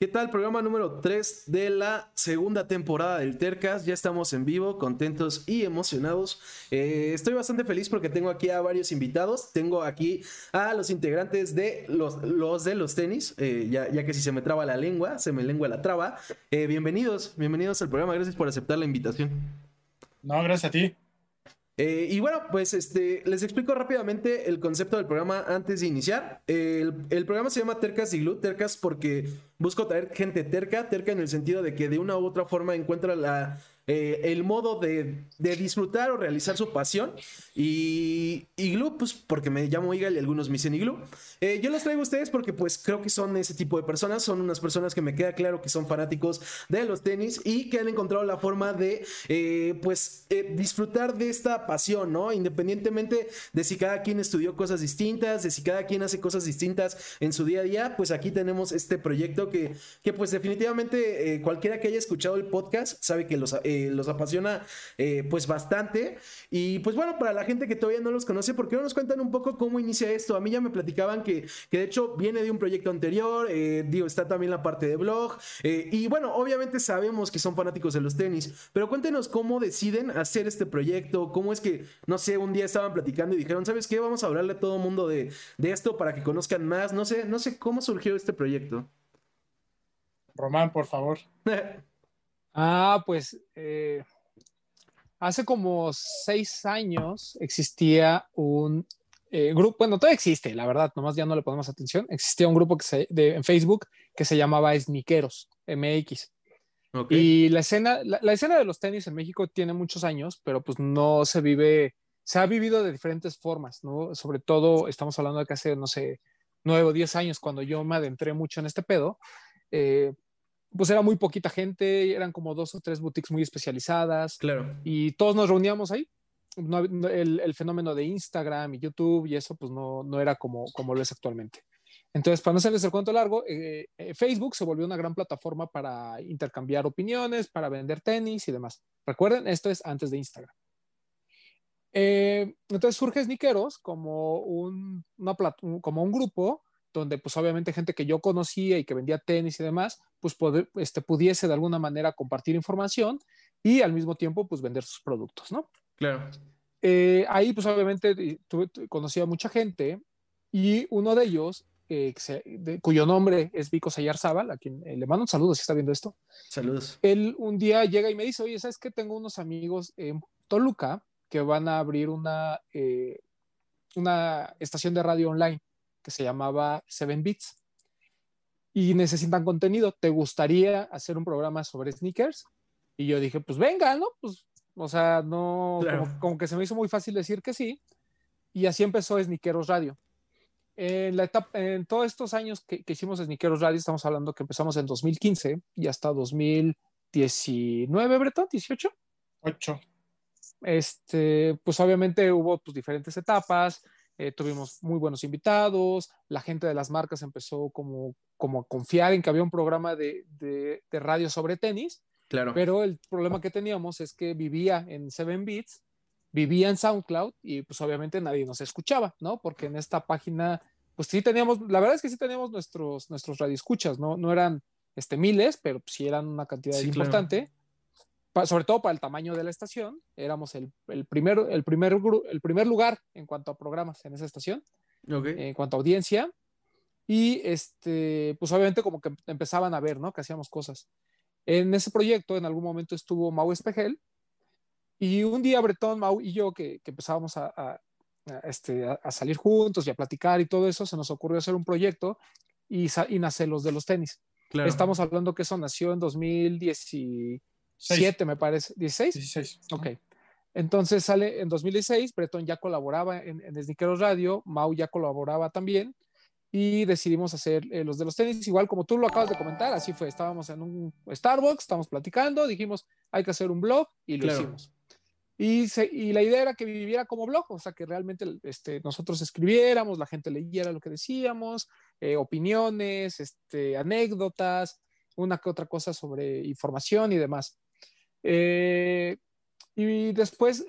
¿Qué tal? Programa número 3 de la segunda temporada del Tercas. Ya estamos en vivo, contentos y emocionados. Eh, estoy bastante feliz porque tengo aquí a varios invitados. Tengo aquí a los integrantes de los, de los tenis, eh, ya, ya, que si se me traba la lengua, se me lengua la traba. Eh, bienvenidos, bienvenidos al programa. Gracias por aceptar la invitación. No, gracias a ti. Eh, y bueno, pues este, les explico rápidamente el concepto del programa antes de iniciar. el, el, programa se llama Tercas y Glue, Tercas porque busco traer gente terca, terca en el sentido de que de una u otra forma encuentra la, eh, el modo de, de, disfrutar o realizar su pasión. Y Iglu, pues porque me llamo Igal y algunos me dicen Iglu. Eh, yo los traigo a ustedes porque pues creo que son ese tipo de personas, son unas personas que me queda claro que son fanáticos de los tenis y que han encontrado la forma de eh, pues disfrutar de esta pasión, ¿no? Independientemente de si cada quien estudió cosas distintas, de si cada quien hace cosas distintas en su día a día, pues aquí tenemos este proyecto que, que pues definitivamente cualquiera que haya escuchado el podcast sabe que los los apasiona eh, pues bastante. Y pues bueno, para la gente que todavía no los conoce, ¿por qué no nos cuentan un poco cómo inicia esto? A mí ya me platicaban que, que de hecho viene de un proyecto anterior, eh, digo, está también la parte de blog. y bueno, obviamente sabemos que son fanáticos de los tenis, pero cuéntenos cómo deciden hacer este proyecto, cómo es que, no sé, un día estaban platicando y dijeron, ¿sabes qué? Vamos a hablarle a todo el mundo de, de esto para que conozcan más. No sé, no sé cómo surgió este proyecto. Román, por favor. Ah, pues eh, hace como seis años existía un eh, grupo, bueno, todavía existe, la verdad, nomás ya no le ponemos atención. Existía un grupo que se, de, en Facebook que se llamaba Sniqueros MX. Okay. Y la escena, la, la, escena de los tenis en México tiene muchos años, pero pues no se vive, se ha vivido de diferentes formas, ¿no? Sobre todo, estamos hablando de que hace, no sé, nueve o diez años, cuando yo me adentré mucho en este pedo, eh, pues era muy poquita gente, eran como dos o tres boutiques muy especializadas. Claro. Y todos nos reuníamos ahí. No, no, el, el, fenómeno de Instagram y YouTube y eso, pues no, no era como, como lo es actualmente. Entonces, para no hacerles el cuento largo, eh, eh, Facebook se volvió una gran plataforma para intercambiar opiniones, para vender tenis y demás. Recuerden, esto es antes de Instagram. Eh, entonces surge Sneakeros como un, una como un grupo donde pues obviamente gente que yo conocía y que vendía tenis y demás, pues poder, este, pudiese de alguna manera compartir información y al mismo tiempo pues vender sus productos, ¿no? Claro. Eh, ahí pues obviamente tuve, conocí a mucha gente y uno de ellos, eh, cuyo nombre es Vico Sayar Zaval, a quien eh, le mando un saludo si está viendo esto. Saludos. Él un día llega y me dice, oye, ¿sabes qué? Tengo unos amigos en Toluca que van a abrir una, una estación de radio online que se llamaba Seven Beats y necesitan contenido. ¿Te gustaría hacer un programa sobre sneakers? Y yo dije, pues venga, ¿no? Pues, o sea, no, claro. como, como, que se me hizo muy fácil decir que sí. Y así empezó Sneakeros Radio. En, la etapa, en todos estos años que, que hicimos Sneakeros Radio, estamos hablando que empezamos en 2015 y hasta 2019, Breton, 18. 8. Este, pues obviamente hubo pues, diferentes etapas eh, tuvimos muy buenos invitados, la gente de las marcas empezó como, como a confiar en que había un programa de, de, de radio sobre tenis, claro. pero el problema que teníamos es que vivía en 7 Beats, vivía en SoundCloud y pues obviamente nadie nos escuchaba, ¿no? Porque en esta página, pues sí teníamos, la verdad es que sí teníamos nuestros, nuestros radioescuchas, ¿no? No eran este, miles, pero sí eran una cantidad sí, importante. Claro sobre todo para el tamaño de la estación, éramos el, el, primer, el, primer, el primer lugar en cuanto a programas en esa estación, okay. en cuanto a audiencia, y este, pues obviamente como que empezaban a ver, ¿no? Que hacíamos cosas. En ese proyecto en algún momento estuvo Mau Espejel, y un día Bretón, Mau y yo, que, que empezábamos a, a, a este, a, salir juntos y a platicar y todo eso, se nos ocurrió hacer un proyecto y, y nace los de los tenis. Claro. Estamos hablando que eso nació en 2010 7 me parece, 16. 16. Ok. Entonces sale en 2016, Breton ya colaboraba en, en Radio, Mau ya colaboraba también y decidimos hacer eh, los de los tenis, igual como tú lo acabas de comentar, así fue, estábamos en un Starbucks, estábamos platicando, dijimos, hay que hacer un blog y lo claro. hicimos. Y, se, y, la idea era que viviera como blog, o sea, que realmente este, nosotros escribiéramos, la gente leyera lo que decíamos, eh, opiniones, este, anécdotas, una que otra cosa sobre información y demás. Eh, y después,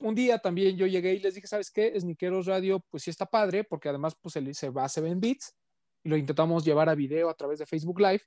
un día también yo llegué y les dije, ¿sabes qué? Sniqueros Radio, pues sí está padre, porque además pues se va a 7 bits y lo intentamos llevar a video a través de Facebook Live.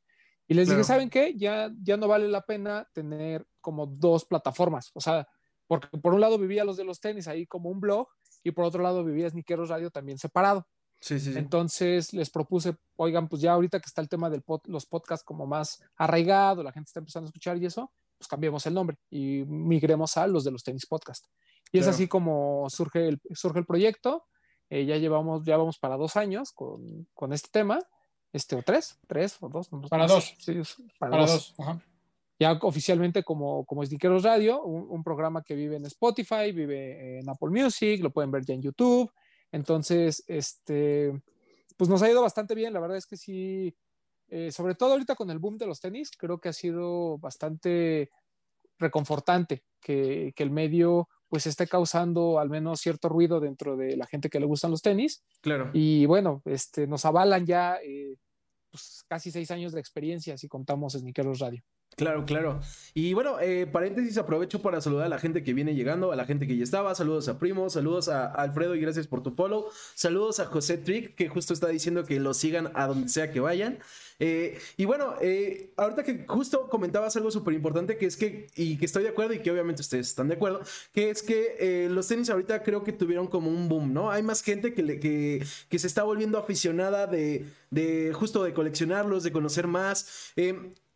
Y les Claro. dije, ¿saben qué? Ya, ya no vale la pena tener como dos plataformas. O sea, porque por un lado vivía los de los tenis ahí como un blog y por otro lado vivía Sniqueros Radio también separado. Sí, sí, sí. Entonces les propuse, oigan, pues ya ahorita que está el tema de los podcasts como más arraigado, la gente está empezando a escuchar y eso, pues cambiemos el nombre y migremos a los de los tenis podcast. Y es Claro. así como surge el, surge el proyecto. Eh, ya llevamos, ya vamos para dos años con, con este tema, este o tres, tres o dos. no- Para no sé. dos. Sí, es- para, Para dos. dos. Ajá. Ya oficialmente como, como Sniqueros Radio, un, un programa que vive en Spotify, vive en Apple Music, lo pueden ver ya en YouTube. Entonces, este, pues nos ha ido bastante bien. La verdad es que sí, eh, sobre todo ahorita con el boom de los tenis, creo que ha sido bastante reconfortante que, que el medio pues esté causando al menos cierto ruido dentro de la gente que le gustan los tenis. Claro. Y bueno, este, nos avalan ya eh, pues, casi seis años de experiencia si contamos Sniqueros Radio. Claro, claro. Y bueno, eh, paréntesis, aprovecho para saludar a la gente que viene llegando, a la gente que ya estaba. Saludos a Primo, saludos a Alfredo y gracias por tu follow. Saludos a José Trick, que justo está diciendo que lo sigan a donde sea que vayan. Eh, y bueno, eh, ahorita que justo comentabas algo súper importante, que es que, y que estoy de acuerdo y que obviamente ustedes están de acuerdo, que es que eh, los tenis ahorita creo que tuvieron como un boom, ¿no? Hay más gente que, le, que, que se está volviendo aficionada de, de justo de coleccionarlos, de conocer más.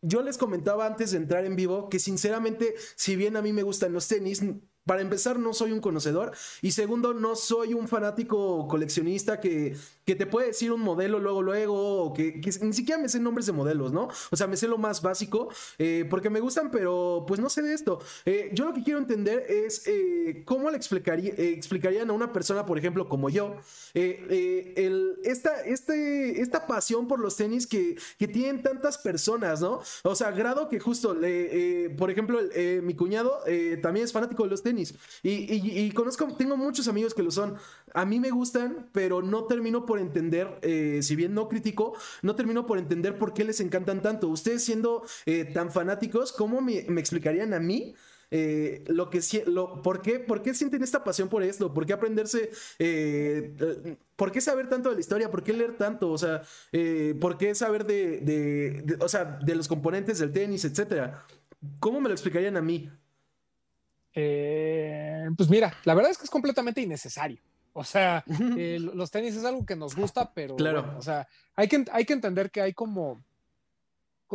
Yo les comentaba antes de entrar en vivo que sinceramente, si bien a mí me gustan los tenis, para empezar no soy un conocedor y segundo no soy un fanático coleccionista que, que te puede decir un modelo luego luego o que, ni siquiera me sé nombres de modelos, ¿no? O sea, me sé lo más básico eh, porque me gustan, pero pues no sé de esto. Eh, yo lo que quiero entender es eh, cómo le explicaría, explicarían a una persona, por ejemplo, como yo, el, esta, este, esta pasión por los tenis que, que tienen tantas personas, ¿no? O sea, grado que justo, por ejemplo, mi cuñado también es fanático de los tenis y, y, conozco, tengo muchos amigos que lo son. A mí me gustan, pero no termino por entender, eh, si bien no critico, no termino por entender por qué les encantan tanto. Ustedes siendo eh, tan fanáticos, ¿cómo me, explicarían a mí? Eh, lo que lo, ¿por, qué, ¿por qué sienten esta pasión por esto? ¿Por qué aprenderse? ¿Por qué saber tanto de la historia? ¿Por qué leer tanto? O sea, ¿por qué saber de, de, o sea, de los componentes del tenis, etcétera? ¿Cómo me lo explicarían a mí? Eh, pues mira, la verdad es que es completamente innecesario. O sea, eh, los tenis es algo que nos gusta, pero claro. Bueno, o sea, hay que, hay que entender que hay como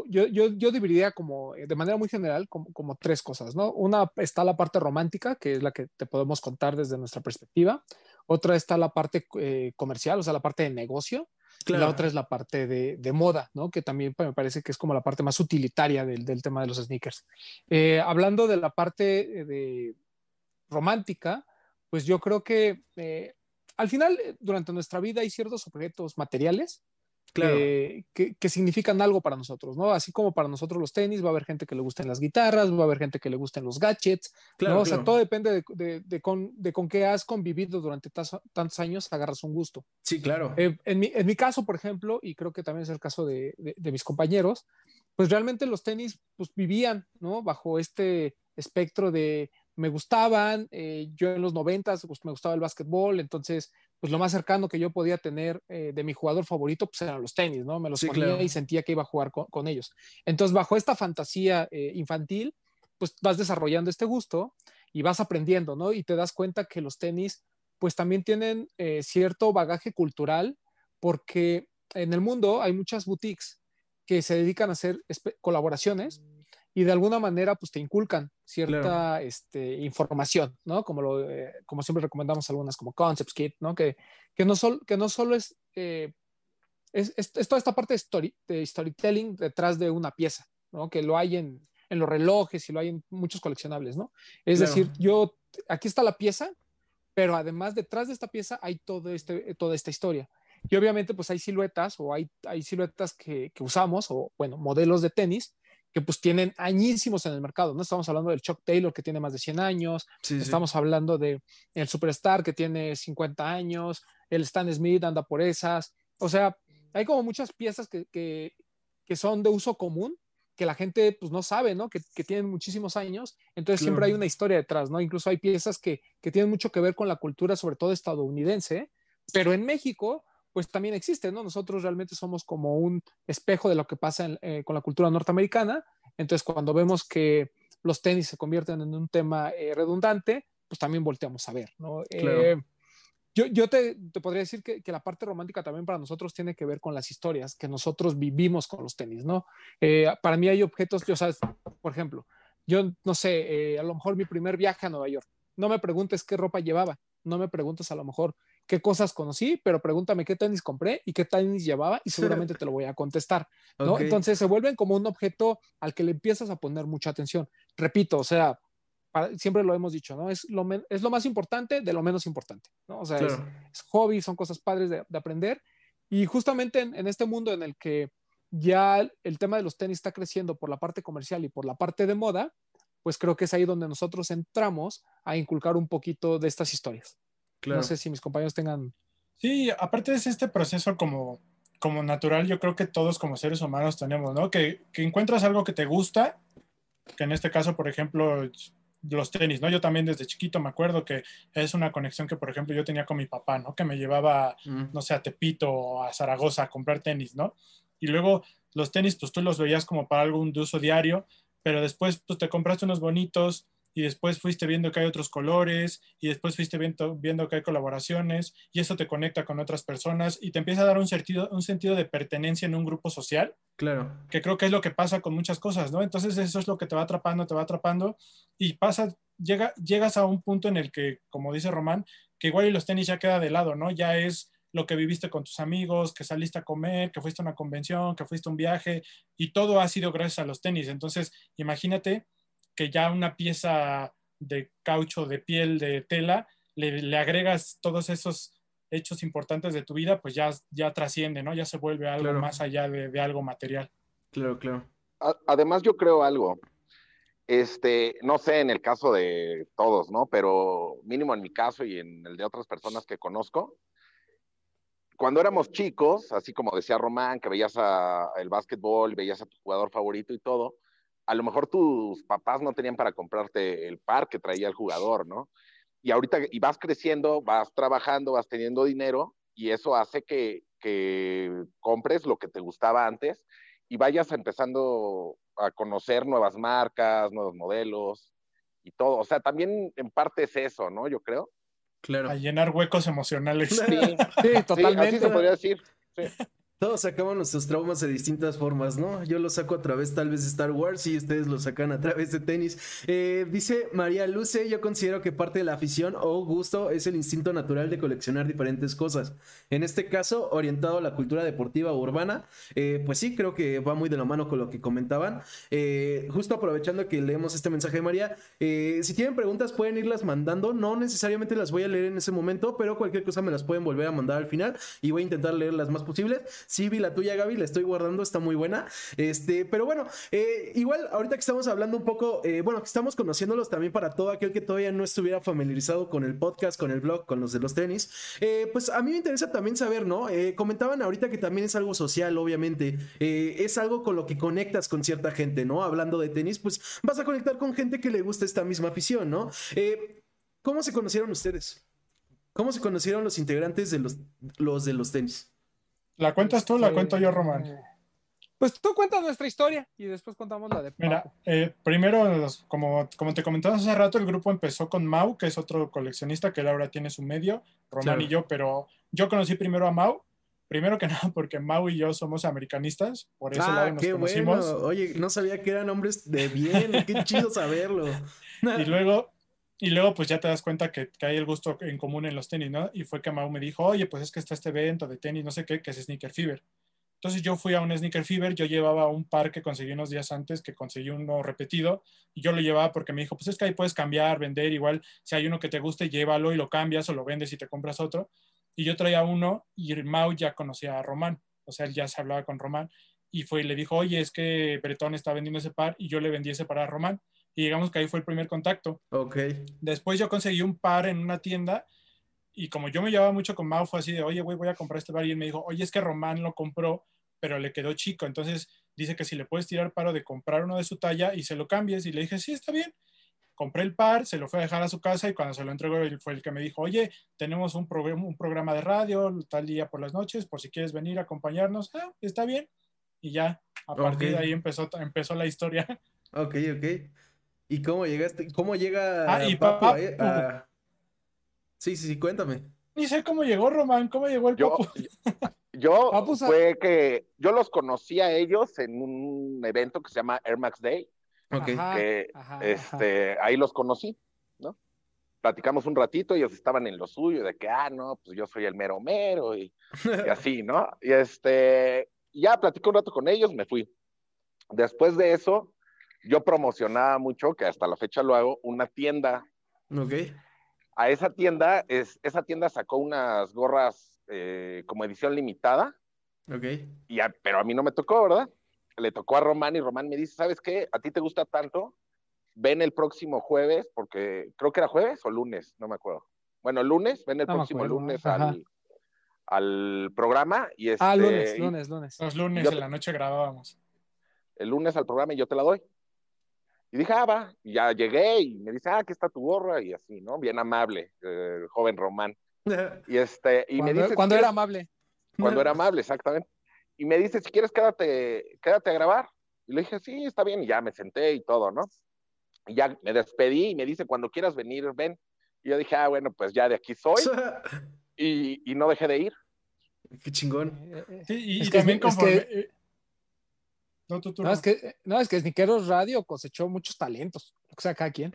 yo, yo, yo dividiría como de manera muy general como, como, tres cosas, ¿no? Una está la parte romántica, que es la que te podemos contar desde nuestra perspectiva. Otra está la parte eh, comercial, o sea, la parte de negocio. Claro. Y la otra es la parte de, de, moda, ¿no? Que también me parece que es como la parte más utilitaria del, del tema de los sneakers. Eh, hablando de la parte de romántica, pues yo creo que eh, al final, durante nuestra vida hay ciertos objetos materiales Claro. Eh, que, que, significan algo para nosotros, ¿no? Así como para nosotros los tenis, va a haber gente que le gusten las guitarras, va a haber gente que le gusten los gadgets, claro, ¿no? O claro. sea, todo depende de, de, de, con, de, con, qué has convivido durante tantos años, agarras un gusto. Sí, claro. Eh, en, mi, en, mi, caso, por ejemplo, y creo que también es el caso de, mis compañeros, pues realmente los tenis pues vivían, ¿no? Bajo este espectro de me gustaban, eh, yo en los noventas pues, me gustaba el básquetbol, entonces pues lo más cercano que yo podía tener eh, de mi jugador favorito pues eran los tenis, ¿no? Me los sí, ponía claro. y sentía que iba a jugar con, con ellos. Entonces bajo esta fantasía eh, infantil pues vas desarrollando este gusto y vas aprendiendo, ¿no? Y te das cuenta que los tenis pues también tienen eh, cierto bagaje cultural porque en el mundo hay muchas boutiques que se dedican a hacer colaboraciones y de alguna manera pues te inculcan cierta claro. este, información, ¿no? Como, lo, eh, como siempre recomendamos algunas como Concepts Kit, ¿no? Que, que, no, sol, que no solo es, eh, es, es, es, toda esta parte de, story, de, storytelling detrás de una pieza, ¿no? Que lo hay en, en, los relojes y lo hay en muchos coleccionables, ¿no? Es claro. decir, yo, aquí está la pieza, pero además detrás de esta pieza hay todo este, toda esta historia. Y obviamente pues hay siluetas o hay, hay siluetas que, que usamos o, bueno, modelos de tenis que pues tienen añísimos en el mercado, ¿no? Estamos hablando del Chuck Taylor que tiene más de 100 años, sí, estamos sí. hablando de el Superstar que tiene 50 años, el Stan Smith anda por esas, o sea, hay como muchas piezas que, que, que son de uso común, que la gente pues no sabe, ¿no? Que, que tienen muchísimos años, entonces claro. siempre hay una historia detrás, ¿no? Incluso hay piezas que, que tienen mucho que ver con la cultura, sobre todo estadounidense, pero en México, pues también existe, ¿no? Nosotros realmente somos como un espejo de lo que pasa eh, con la cultura norteamericana. Entonces, cuando vemos que los tenis se convierten en un tema eh, redundante, pues también volteamos a ver, ¿no? Eh, yo, yo te, te, podría decir que, que, la parte romántica también para nosotros tiene que ver con las historias que nosotros vivimos con los tenis, ¿no? para mí hay objetos, yo sabes, por ejemplo, yo no sé, a lo mejor mi primer viaje a Nueva York, no me preguntes qué ropa llevaba, no me preguntes a lo mejor qué cosas conocí, pero pregúntame qué tenis compré y qué tenis llevaba y seguramente te lo voy a contestar, ¿no? Okay. Entonces se vuelven como un objeto al que le empiezas a poner mucha atención. Repito, o sea, para, siempre lo hemos dicho, ¿no? Es lo, es lo más importante de lo menos importante, ¿no? O sea, claro. es, es, hobby, son cosas padres de, de aprender y justamente en, en, este mundo en el que ya el, el tema de los tenis está creciendo por la parte comercial y por la parte de moda, pues creo que es ahí donde nosotros entramos a inculcar un poquito de estas historias. Claro. No sé si mis compañeros tengan... Sí, aparte es este proceso como, como natural, yo creo que todos como seres humanos tenemos, ¿no? Que, que encuentras algo que te gusta, que en este caso, por ejemplo, los tenis, ¿no? Yo también desde chiquito me acuerdo que es una conexión que, por ejemplo, yo tenía con mi papá, ¿no? Que me llevaba, mm. no sé, a Tepito o a Zaragoza a comprar tenis, ¿no? Y luego los tenis, pues tú los veías como para algo de uso diario, pero después pues te compraste unos bonitos y después fuiste viendo que hay otros colores y después fuiste viendo, viendo que hay colaboraciones y eso te conecta con otras personas y te empieza a dar un sentido, un sentido de pertenencia en un grupo social. Claro. Que creo que es lo que pasa con muchas cosas, ¿no? Entonces eso es lo que te va atrapando, te va atrapando y pasa, llega, llegas a un punto en el que, como dice Román, que igual y los tenis ya queda de lado, ¿no? Ya es lo que viviste con tus amigos, que saliste a comer, que fuiste a una convención, que fuiste a un viaje, y todo ha sido gracias a los tenis. Entonces, imagínate que ya una pieza de caucho, de piel, de tela, le, le agregas todos esos hechos importantes de tu vida, pues ya, ya trasciende, ¿no? Ya se vuelve algo claro. más allá de, de, algo material. Claro, claro. Además, yo creo algo. Este, no sé en el caso de todos, ¿no? Pero mínimo en mi caso y en el de otras personas que conozco, cuando éramos chicos, así como decía Román, que veías a, el básquetbol, veías a tu jugador favorito y todo, a lo mejor tus papás no tenían para comprarte el par que traía el jugador, ¿no? Y ahorita, y vas creciendo, vas trabajando, vas teniendo dinero, y eso hace que, que compres lo que te gustaba antes y vayas empezando a conocer nuevas marcas, nuevos modelos y todo. O sea, también en parte es eso, ¿no? Yo creo. Claro. A llenar huecos emocionales. Sí, sí totalmente. Sí, así se podría decir. Sí. Todos sacamos nuestros traumas de distintas formas, ¿no? Yo lo saco a través tal vez de Star Wars y ustedes lo sacan a través de tenis. Eh, dice María Luce, yo considero que parte de la afición o gusto es el instinto natural de coleccionar diferentes cosas. En este caso, orientado a la cultura deportiva urbana, eh, pues sí, creo que va muy de la mano con lo que comentaban. Eh, justo aprovechando que leemos este mensaje de María, eh, si tienen preguntas pueden irlas mandando, no necesariamente las voy a leer en ese momento, pero cualquier cosa me las pueden volver a mandar al final y voy a intentar leer las más posibles. Sí, vi la tuya, Gaby, la estoy guardando, está muy buena. Este, pero bueno, eh, igual ahorita que estamos hablando un poco, eh, bueno, que estamos conociéndolos también para todo aquel que todavía no estuviera familiarizado con el podcast, con el blog, con los de los tenis, eh, pues a mí me interesa también saber, ¿no? Comentaban ahorita que también es algo social, obviamente, es algo con lo que conectas con cierta gente, ¿no? Hablando de tenis, pues vas a conectar con gente que le gusta esta misma afición, ¿no? ¿Cómo se conocieron ustedes? ¿Cómo se conocieron los integrantes de los, los de los tenis? ¿La cuentas tú o la cuento yo, Román? Pues tú cuentas nuestra historia y después contamos la de Pau. Mira, eh, primero, como, como te comentaba hace rato, el grupo empezó con Mau, que es otro coleccionista que ahora tiene su medio, Román claro. y yo, pero yo conocí primero a Mau, primero que nada porque Mau y yo somos americanistas, por eso ah, lado nos qué conocimos. Bueno. Oye, no sabía que eran hombres de bien, qué chido saberlo. y luego, y luego pues ya te das cuenta que, que, hay el gusto en común en los tenis, ¿no? Y fue que Mau me dijo, oye, pues es que está este evento de tenis, no sé qué, que es Sneaker Fever. Entonces yo fui a un Sneaker Fever, yo llevaba un par que conseguí unos días antes, que conseguí uno repetido, y yo lo llevaba porque me dijo, pues es que ahí puedes cambiar, vender, igual si hay uno que te guste, llévalo y lo cambias o lo vendes y te compras otro. Y yo traía uno y Mau ya conocía a Román, o sea, él ya se hablaba con Román, y fue y le dijo, oye, es que Bretón está vendiendo ese par, y yo le vendí ese par a Román y digamos que ahí fue el primer contacto. Ok. Después yo conseguí un par en una tienda y como yo me llevaba mucho con Mau, fue así de, oye, güey, voy a comprar este par y él me dijo, oye, es que Román lo compró, pero le quedó chico, entonces dice que si le puedes tirar paro de comprar uno de su talla y se lo cambies y le dije, sí, está bien. compré el par, se lo fue a dejar a su casa y cuando se lo entregó él fue el que me dijo, oye, tenemos un, programa, un programa de radio tal día por las noches, por si quieres venir a acompañarnos, ah, está bien. Y ya, a partir de ahí empezó, empezó la historia. Ok, ok. ¿Y cómo llegaste? ¿Cómo llega Ah, y Papu Papu. ahí a- Sí, sí, sí, cuéntame. Ni sé cómo llegó Román, cómo llegó el Yo, Papu. yo Papu sa- fue que yo los conocí a ellos en un evento que se llama Air Max Day, Ok. Ajá, que ajá, este, ahí los conocí, ¿no? Platicamos un ratito, ellos estaban en lo suyo, de que, ah, no, pues yo soy el mero mero, y, y así, ¿no? Y este, ya platicé un rato con ellos, me fui. Después de eso, yo promocionaba mucho, que hasta la fecha lo hago, una tienda Ok. a esa tienda, es, esa tienda sacó unas gorras eh, como edición limitada, Ok. y a- pero a mí no me tocó, ¿verdad? Le tocó a Román y Román me dice, ¿sabes qué? A ti te gusta tanto, ven el próximo jueves, porque creo que era jueves o lunes, no me acuerdo. Bueno, lunes, ven el No próximo acuerdo, lunes ajá. al, al programa y este, Ah, lunes, y- lunes, lunes. Los lunes Yo- en la noche grabábamos. el lunes al programa y yo te la doy. Y dije, ah, va, y ya llegué y me dice, ah, aquí está tu gorra y así, ¿no? Bien amable, eh, joven Román. Y este, y me dice, cuando si era quieres- amable. Cuando era amable, exactamente. Y me dice, si quieres, quédate, quédate a grabar. Y le dije, sí, está bien. Y ya me senté y todo, ¿no? Y ya me despedí y me dice, cuando quieras venir, ven. Y yo dije, ah, bueno, pues ya de aquí soy. Y, y no dejé de ir. Qué chingón. Eh, eh, Sí, y, Es y que- también es conforme... que- No, tú, tú, No, no. es que, no, es que Sniqueros Radio cosechó muchos talentos, que sea cada quien.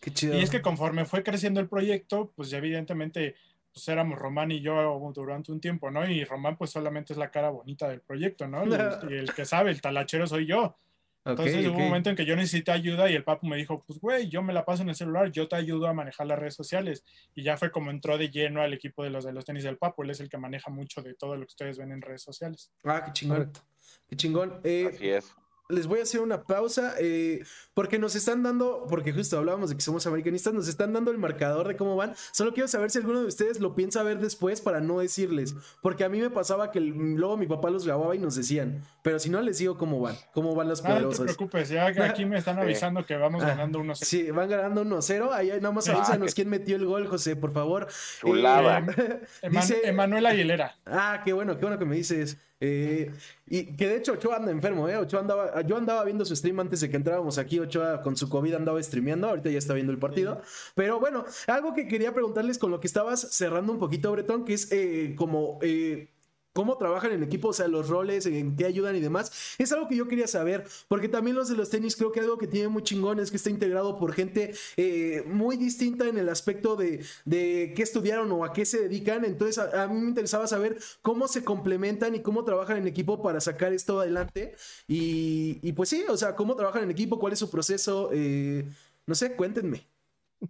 Qué chido. Y es que conforme fue creciendo el proyecto, pues ya evidentemente pues éramos Román y yo durante un tiempo, ¿no? Y Román pues solamente es la cara bonita del proyecto, ¿no? Y el, y el que sabe, el talachero soy yo. Entonces hubo ok. un momento en que yo necesité ayuda y el papu me dijo, pues güey, yo me la paso en el celular, yo te ayudo a manejar las redes sociales. Y ya fue como entró de lleno al equipo de los de los tenis del papu, él es el que maneja mucho de todo lo que ustedes ven en redes sociales. Ah, qué chingón. Correcto. Qué chingón. Eh, Así es. les voy a hacer una pausa eh, porque nos están dando, porque justo hablábamos de que somos americanistas, nos están dando el marcador de cómo van. Solo quiero saber si alguno de ustedes lo piensa ver después para no decirles, porque a mí me pasaba que el- luego mi papá los grababa y nos decían, pero si no les digo cómo van, cómo van las Ah, no te poderosas. preocupes, ya que aquí me están avisando que vamos Ah, ganando unos Sí, van ganando 1-0. Ahí nada más Ah, avísanos quién metió el gol, José, por favor. Chulada. Eh, Eman- dice- Emanuel Aguilera. Ah, qué bueno, qué bueno que me dices. Eh, y que de hecho Ochoa anda enfermo, ¿eh? Ochoa andaba, yo andaba viendo su stream antes de que entrábamos aquí. Ochoa con su COVID andaba streameando, ahorita ya está viendo el partido. Pero bueno, algo que quería preguntarles con lo que estabas cerrando un poquito, Bretón, que es eh, como. eh, ¿Cómo trabajan en equipo? O sea, los roles, en qué ayudan y demás. Es algo que yo quería saber, porque también los de los tenis creo que algo que tiene muy chingón es que está integrado por gente eh, muy distinta en el aspecto de, de qué estudiaron o a qué se dedican. Entonces, a, a mí me interesaba saber cómo se complementan y cómo trabajan en equipo para sacar esto adelante. Y, y pues sí, o sea, cómo trabajan en equipo, cuál es su proceso. Eh, no sé, cuéntenme.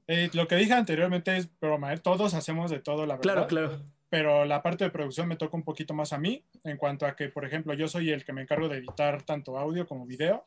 Eh, lo que dije anteriormente es broma, todos hacemos de todo, la verdad. Claro, claro. Pero la parte de producción me toca un poquito más a mí, en cuanto a que, por ejemplo, yo soy el que me encargo de editar tanto audio como video.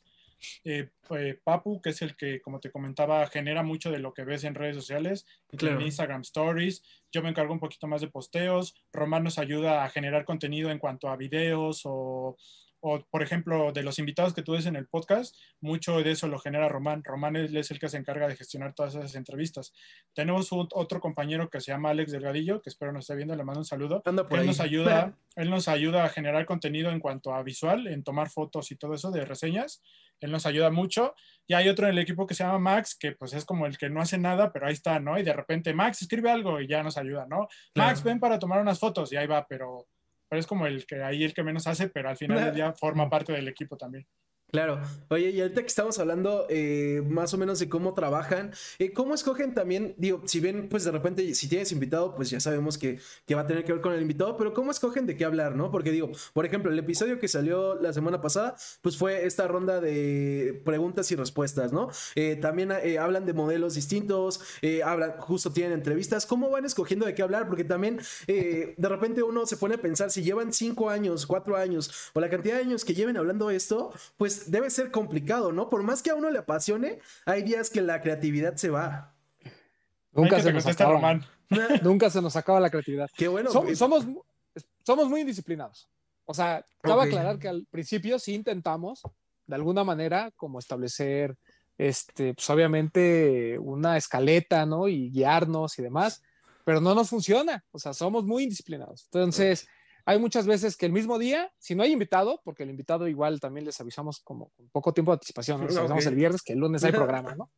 Eh, eh, Papu, que es el que, como te comentaba, genera mucho de lo que ves en redes sociales, en Claro. Instagram Stories. Yo me encargo un poquito más de posteos. Román nos ayuda a generar contenido en cuanto a videos o, o, por ejemplo, de los invitados que tú ves en el podcast, mucho de eso lo genera Román. Román es, el que se encarga de gestionar todas esas entrevistas. Tenemos un- otro compañero que se llama Alex Delgadillo, que espero nos esté viendo, le mando un saludo. Anda por Él ahí. nos ayuda, él nos ayuda a generar contenido en cuanto a visual, en tomar fotos y todo eso de reseñas. Él nos ayuda mucho. Y hay otro en el equipo que se llama Max, que pues es como el que no hace nada, pero ahí está, ¿no? Y de repente, Max, escribe algo y ya nos ayuda, ¿no? Claro. Max, ven para tomar unas fotos y ahí va, pero, pero es como el que ahí el que menos hace, pero al final del día forma parte del equipo también. Claro. Oye, y ahorita que estamos hablando eh, más o menos de cómo trabajan, eh, ¿cómo escogen también? Digo, si bien, pues de repente, si tienes invitado, pues ya sabemos que, que va a tener que ver con el invitado, pero ¿cómo escogen de qué hablar, no? Porque digo, por ejemplo, el episodio que salió la semana pasada, pues fue esta ronda de preguntas y respuestas, ¿no? Eh, también eh, hablan de modelos distintos, eh, hablan, justo tienen entrevistas. ¿Cómo van escogiendo de qué hablar? Porque también eh, de repente uno se pone a pensar, si llevan cinco años, cuatro años, o la cantidad de años que lleven hablando esto, pues debe ser complicado, ¿no? Por más que a uno le apasione, hay días que la creatividad se va. Nunca se nos acaba. Román. Nunca se nos acaba la creatividad. Qué bueno. Som- eh, somos, somos muy indisciplinados. O sea, cabe Ok. aclarar que al principio sí intentamos, de alguna manera, como establecer este, pues obviamente una escaleta, ¿no? Y guiarnos y demás, pero no nos funciona, o sea, somos muy indisciplinados. Entonces, hay muchas veces que el mismo día, si no hay invitado, porque el invitado igual también les avisamos como con poco tiempo de anticipación, ¿no? les avisamos el viernes que el lunes hay programa, ¿no?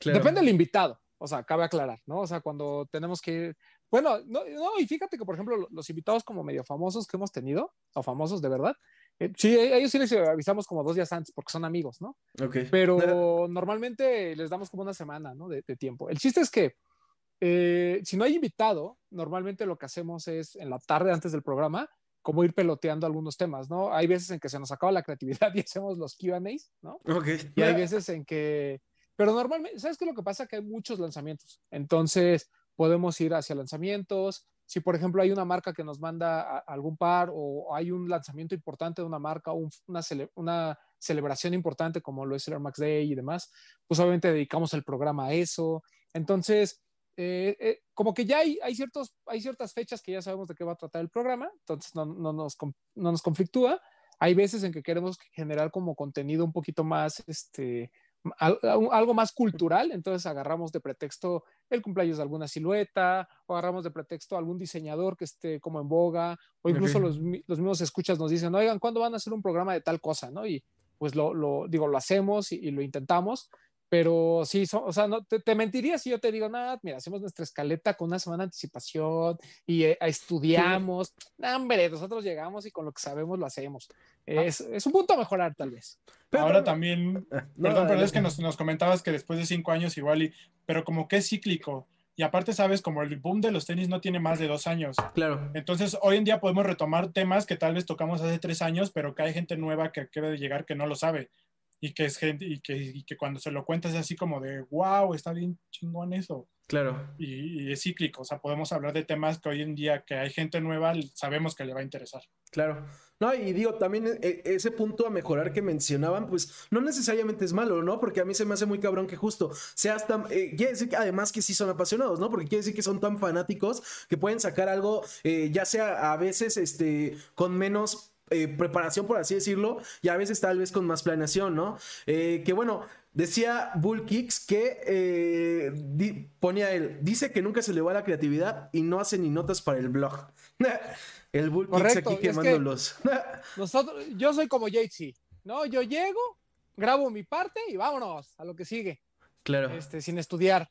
Depende del invitado, o sea, cabe aclarar, ¿no? O sea, cuando tenemos que bueno, no, no, y fíjate que, por ejemplo, los invitados como medio famosos que hemos tenido, o famosos de verdad, eh, sí, ellos sí les avisamos como dos días antes porque son amigos, ¿no? Ok. Pero normalmente les damos como una semana, ¿no? De, tiempo. El chiste es que eh, si no hay invitado, normalmente lo que hacemos es en la tarde antes del programa, como ir peloteando algunos temas, ¿no? Hay veces en que se nos acaba la creatividad y hacemos los QAs, ¿no? Ok. Y hay veces en que, pero normalmente, ¿sabes qué es lo que pasa? Que hay muchos lanzamientos. Entonces, podemos ir hacia lanzamientos. Si, por ejemplo, hay una marca que nos manda algún par o hay un lanzamiento importante de una marca, o una, una, celebración importante como lo es el Air Max Day y demás, pues obviamente dedicamos el programa a eso. Entonces, eh, eh, como que ya hay, hay, ciertos, hay ciertas fechas que ya sabemos de qué va a tratar el programa, entonces no, no, nos, no nos conflictúa. Hay veces en que queremos generar como contenido un poquito más, este, algo más cultural, entonces agarramos de pretexto el cumpleaños de alguna silueta, o agarramos de pretexto algún diseñador que esté como en boga, o incluso los, los, mismos escuchas nos dicen, oigan, ¿cuándo van a hacer un programa de tal cosa? ¿no? Y pues lo, lo digo, lo hacemos y, lo intentamos, pero sí, o sea, no, te, mentiría si yo te digo, nada, mira, hacemos nuestra escaleta con una semana de anticipación y eh, estudiamos. hombre, nosotros llegamos y con lo que sabemos lo hacemos. Ah. Es, es un punto a mejorar, tal vez. Pero, Ahora también, perdón, pero es que nos, nos, comentabas que después de cinco años igual, y, pero como que es cíclico. Y aparte, sabes, como el boom de los tenis no tiene más de dos años. Claro. Entonces, hoy en día podemos retomar temas que tal vez tocamos hace tres años, pero que hay gente nueva que acaba de llegar que no lo sabe y que es gente y que, y que cuando se lo cuentas es así como de wow, está bien chingón eso. Claro. Y, es cíclico, o sea, podemos hablar de temas que hoy en día que hay gente nueva, sabemos que le va a interesar. Claro. No, y digo, también eh, ese punto a mejorar que mencionaban, pues no necesariamente es malo, ¿no? Porque a mí se me hace muy cabrón que justo seas tan. Eh, quiere decir que además que sí son apasionados, ¿no? Porque quiere decir que son tan fanáticos que pueden sacar algo, eh, ya sea a veces este, con menos eh, preparación, por así decirlo, y a veces tal vez con más planeación, ¿no? Eh, que bueno, decía Bull Kicks que eh, ponía él, dice que nunca se le va la creatividad y no hace ni notas para el blog. el Bull Kicks aquí quemándolos. nosotros, yo soy como Jaycee, ¿no? Yo llego, grabo mi parte y vámonos a lo que sigue. Claro. Este, sin estudiar.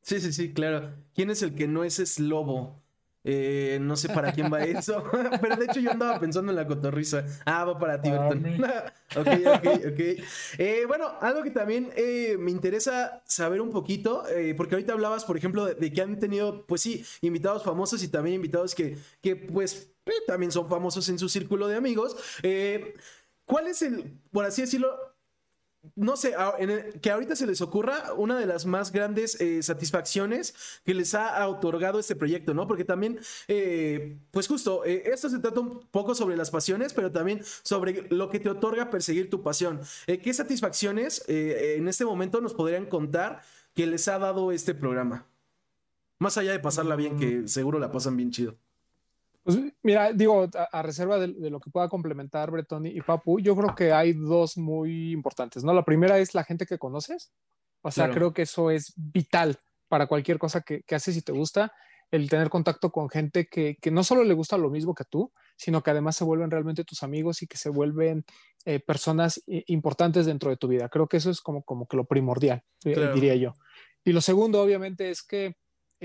Sí, sí, sí, claro. ¿Quién es el que no es es lobo? Eh, no sé para quién va eso, pero de hecho yo andaba pensando en la cotorriza. Ah, va para ti, Bertón. ok, ok, ok. Eh, bueno, algo que también eh, me interesa saber un poquito, porque ahorita hablabas, por ejemplo, de, que han tenido, pues sí, invitados famosos y también invitados que, que pues, también son famosos en su círculo de amigos. ¿Cuál es el, por así decirlo, no sé, que ahorita se les ocurra una de las más grandes eh, satisfacciones que les ha otorgado este proyecto, ¿no? Porque también, eh, pues justo, eh, esto se trata un poco sobre las pasiones, pero también sobre lo que te otorga perseguir tu pasión. ¿Qué satisfacciones en este momento nos podrían contar que les ha dado este programa? Más allá de pasarla bien, que seguro la pasan bien chido. Pues mira, digo, a, reserva de, lo que pueda complementar Bretón y, Papu, yo creo que hay dos muy importantes, ¿no? La primera es la gente que conoces, o sea, creo que eso es vital para cualquier cosa que, haces y te gusta, el tener contacto con gente que, no solo le gusta lo mismo que tú, sino que además se vuelven realmente tus amigos y que se vuelven eh, personas eh, importantes dentro de tu vida. Creo que eso es como, como que lo primordial, eh, diría yo. Y lo segundo, obviamente, es que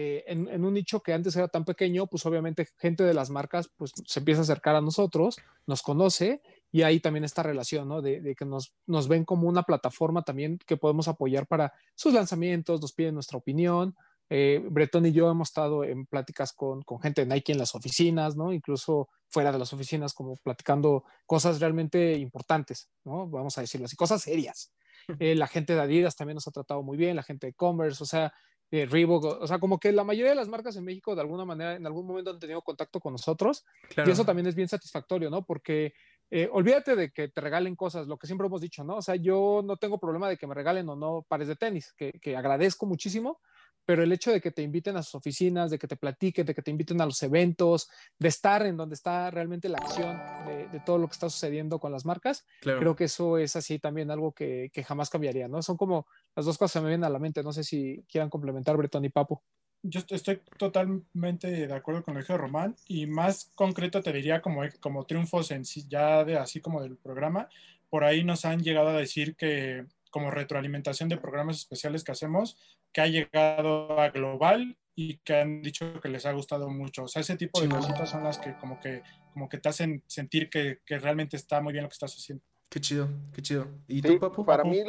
eh, en, un nicho que antes era tan pequeño, pues obviamente gente de las marcas pues se empieza a acercar a nosotros, nos conoce y ahí también esta relación, ¿no? De, que nos, nos, ven como una plataforma también que podemos apoyar para sus lanzamientos, nos piden nuestra opinión. Eh, Bretón y yo hemos estado en pláticas con, con, gente de Nike en las oficinas, ¿no? Incluso fuera de las oficinas, como platicando cosas realmente importantes, ¿no? Vamos a decirlo así, cosas serias. Eh, la gente de Adidas también nos ha tratado muy bien, la gente de Commerce, o sea, eh, Reebok, o sea, como que la mayoría de las marcas en México de alguna manera en algún momento han tenido contacto con nosotros y eso también es bien satisfactorio, ¿no? Porque eh, olvídate de que te regalen cosas, lo que siempre hemos dicho, ¿no? O sea, yo no tengo problema de que me regalen o no pares de tenis, que, que agradezco muchísimo, pero el hecho de que te inviten a sus oficinas, de que te platiquen, de que te inviten a los eventos, de estar en donde está realmente la acción de, todo lo que está sucediendo con las marcas, creo que eso es así también algo que, jamás cambiaría, ¿no? Son como las dos cosas que me vienen a la mente, no sé si quieran complementar Bretón y Papo. Yo estoy totalmente de acuerdo con lo que Román y más concreto te diría como, como triunfos en sí, ya de así como del programa, por ahí nos han llegado a decir que como retroalimentación de programas especiales que hacemos, que ha llegado a global y que han dicho que les ha gustado mucho. O sea, ese tipo de cositas son las que como que, como que te hacen sentir que, que realmente está muy bien lo que estás haciendo. Qué chido, qué chido. ¿Y tú, Papu? Para mí,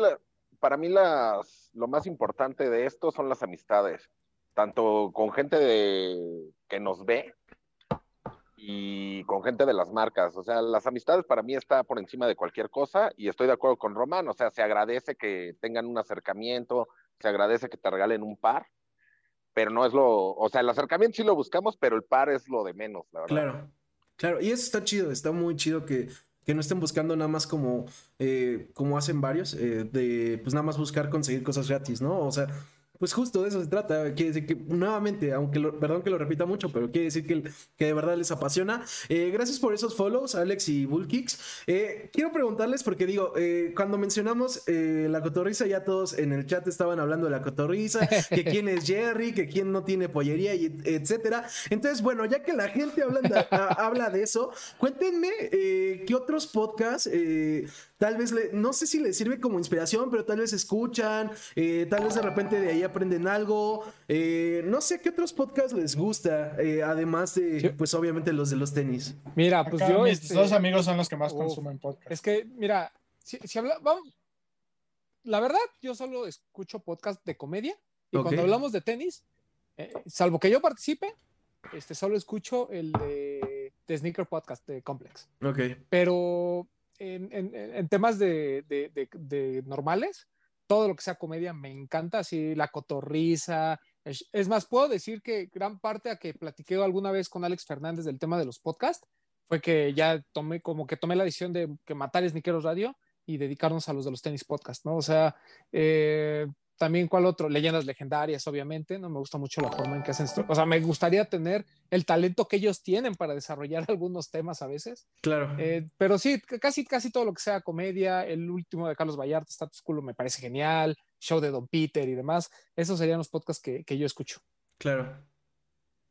para mí las, lo más importante de esto son las amistades, tanto con gente de, que nos ve y con gente de las marcas. O sea, las amistades para mí está por encima de cualquier cosa y estoy de acuerdo con Román. O sea, se agradece que tengan un acercamiento, se agradece que te regalen un par, pero no es lo, o sea, el acercamiento sí lo buscamos, pero el par es lo de menos, la verdad. Claro, claro, y eso está chido, está muy chido que, que no estén buscando nada más como, eh, como hacen varios, eh, de pues nada más buscar conseguir cosas gratis, ¿no? O sea, pues justo de eso se trata. Quiere decir que, nuevamente, aunque perdón que lo repita mucho, pero quiere decir que, que de verdad les apasiona. Eh, gracias por esos follows, Alex y Bullkicks. Eh, quiero preguntarles, porque digo, eh, cuando mencionamos la cotorriza, ya todos en el chat estaban hablando de la cotorriza, que quién es Jerry, que quién no tiene pollería, y etcétera. Entonces, bueno, ya que la gente habla habla de eso, cuéntenme qué otros podcasts tal vez, le, no sé si les sirve como inspiración, pero tal vez escuchan, eh, tal vez de repente de ahí aprenden algo. Eh, no sé qué otros podcasts les gusta, eh, además de, pues obviamente los de los tenis. Mira, pues yo... Mis este, dos amigos son los que más consumen podcast. Es que, mira, si, si habla, vamos, la verdad, yo solo escucho podcast de comedia y cuando hablamos de tenis, salvo que yo participe, este, solo escucho el de, de Sneaker Podcast de Complex. Ok. Pero en, temas de, normales, todo lo que sea comedia me encanta, así la cotorriza. Es, más, puedo decir que gran parte a que platiqué alguna vez con Alex Fernández del tema de los podcasts fue que ya tomé como que tomé la decisión de que matar es Niqueros Radio y dedicarnos a los de los tenis podcast, ¿no? O sea, eh, también, ¿cuál otro? Leyendas legendarias, obviamente, ¿no? Me gusta mucho la forma en que hacen esto. O sea, me gustaría tener el talento que ellos tienen para desarrollar algunos temas a veces. Claro. Eh, pero sí, casi, casi todo lo que sea comedia, el último de Carlos Vallarta, Status Quo, me parece genial, show de Don Peter y demás. Esos serían los podcasts que, que yo escucho. Claro.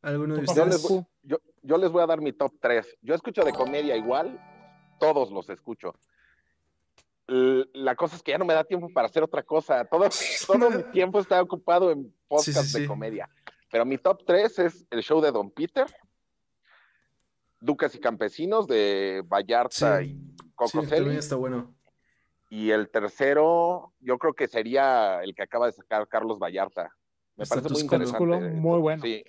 ¿Alguno de ustedes? Yo, yo les voy a dar mi top 3. Yo escucho de comedia igual, todos los escucho la cosa es que ya no me da tiempo para hacer otra cosa. Todo, todo mi tiempo está ocupado en podcast de comedia. Pero mi top 3 es el show de Don Peter, Ducas y Campesinos de Vallarta y Coco está bueno. Y el tercero, yo creo que sería el que acaba de sacar Carlos Vallarta. Me parece muy interesante. Muy bueno. Sí.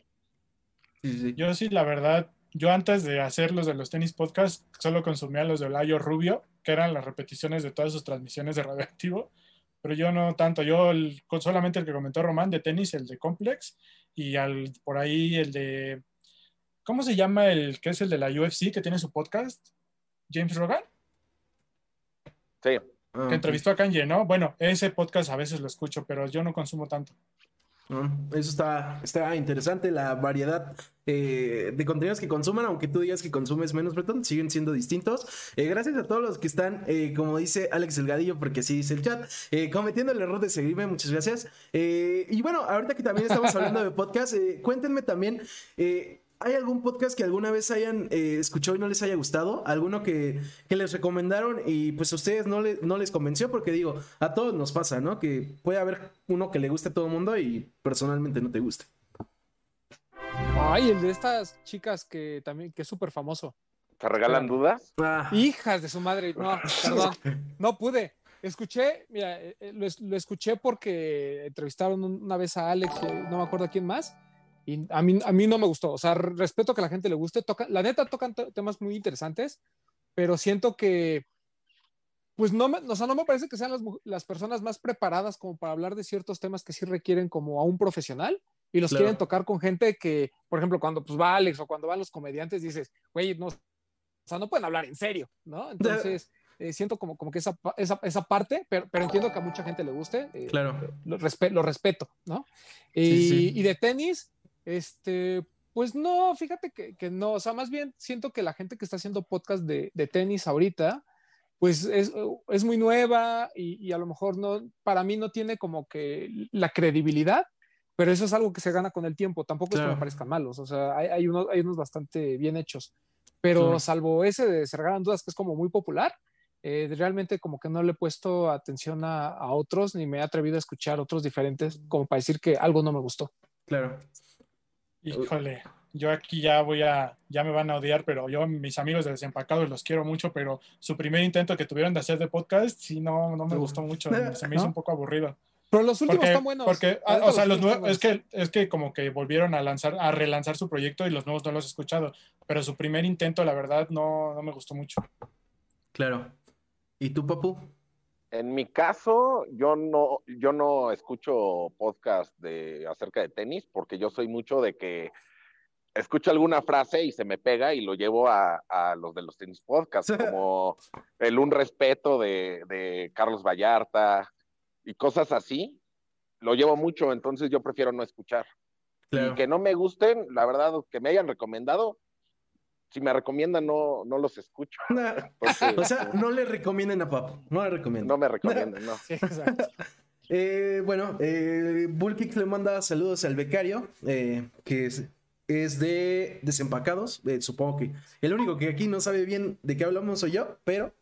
Yo sí, la verdad, yo antes de hacer los de los tenis podcast, solo consumía los de Olayo Rubio que eran las repeticiones de todas sus transmisiones de radioactivo, pero yo no tanto, yo solamente el que comentó Román de tenis, el de Complex, y al, por ahí el de, ¿cómo se llama el que es el de la UFC que tiene su podcast? James Rogan. Sí. Ah, que entrevistó a Kanye, ¿no? Bueno, ese podcast a veces lo escucho, pero yo no consumo tanto. Eso está, está interesante, la variedad eh, de contenidos que consuman, aunque tú digas que consumes menos, Breton, siguen siendo distintos. Eh, gracias a todos los que están, eh, como dice Alex Delgadillo, porque así dice el chat, cometiendo el error de seguirme, muchas gracias. y bueno, ahorita que también estamos hablando de podcast, cuéntenme también ¿Hay algún podcast que alguna vez hayan eh, escuchado y no les haya gustado? ¿Alguno que, les recomendaron y pues a ustedes no, no les convenció? Porque digo, a todos nos pasa, ¿no? Que puede haber uno que le guste a todo el mundo y personalmente no te guste. Ay, el de estas chicas que también, que es súper famoso. ¿Te regalan dudas? Ah. Hijas de su madre. No, perdón. No pude. Escuché, mira, eh, eh, lo, lo escuché porque entrevistaron una vez a Alex, no me acuerdo a quién más y a mí, a mí no me gustó. O sea, respeto que a la gente le guste. Toca, la neta tocan temas muy interesantes, pero siento que, pues no me, o sea, no me parece que sean las, las, personas más preparadas como para hablar de ciertos temas que sí requieren como a un profesional y los quieren tocar con gente que, por ejemplo, cuando pues va Alex o cuando van los comediantes, dices, güey, no, o sea, no pueden hablar en serio, ¿no? Entonces, eh, siento como, como que esa, esa, esa, parte, pero, pero entiendo que a mucha gente le guste. Eh, claro. Lo, respe lo, respeto, ¿no? Y, sí, sí. y, de tenis, este, pues no, fíjate que, que, no, o sea, más bien siento que la gente que está haciendo podcast de, de tenis ahorita, pues es, es muy nueva y, y, a lo mejor no, para mí no tiene como que la credibilidad, pero eso es algo que se gana con el tiempo, tampoco claro. es que me parezcan malos, o sea, hay, hay, unos, hay unos bastante bien hechos, pero salvo ese de Se Regalan Dudas, que es como muy popular, eh, realmente como que no le he puesto atención a, a, otros ni me he atrevido a escuchar otros diferentes como para decir que algo no me gustó. Claro. Híjole, yo aquí ya voy a, ya me van a odiar, pero yo, mis amigos de Desempacados los quiero mucho, pero su primer intento que tuvieron de hacer de podcast, sí, no, no me gustó mucho, se me hizo un poco aburrido. Pero los últimos Porque, están buenos. porque ah, o sea, los nuevos, es que, es que como que volvieron a lanzar, a relanzar su proyecto y los nuevos no los he escuchado, pero su primer intento, la verdad, no, no me gustó mucho. Claro. ¿Y tú, Papu? En mi caso, yo no, yo no escucho podcast de, acerca de tenis porque yo soy mucho de que escucho alguna frase y se me pega y lo llevo a, a los de los tenis podcasts, como el Un Respeto de, de, Carlos Vallarta y cosas así. Lo llevo mucho, entonces yo prefiero no escuchar. Claro. Y que no me gusten, la verdad, que me hayan recomendado, si me recomiendan, no, no los escucho. Entonces, o sea, no le recomienden a Papo. No le recomienden. No me recomienden, no. Sí, exacto. eh, bueno, eh, Bullkick le manda saludos al becario, eh, que es, es de Desempacados. Eh, supongo que el único que aquí no sabe bien de qué hablamos soy yo, pero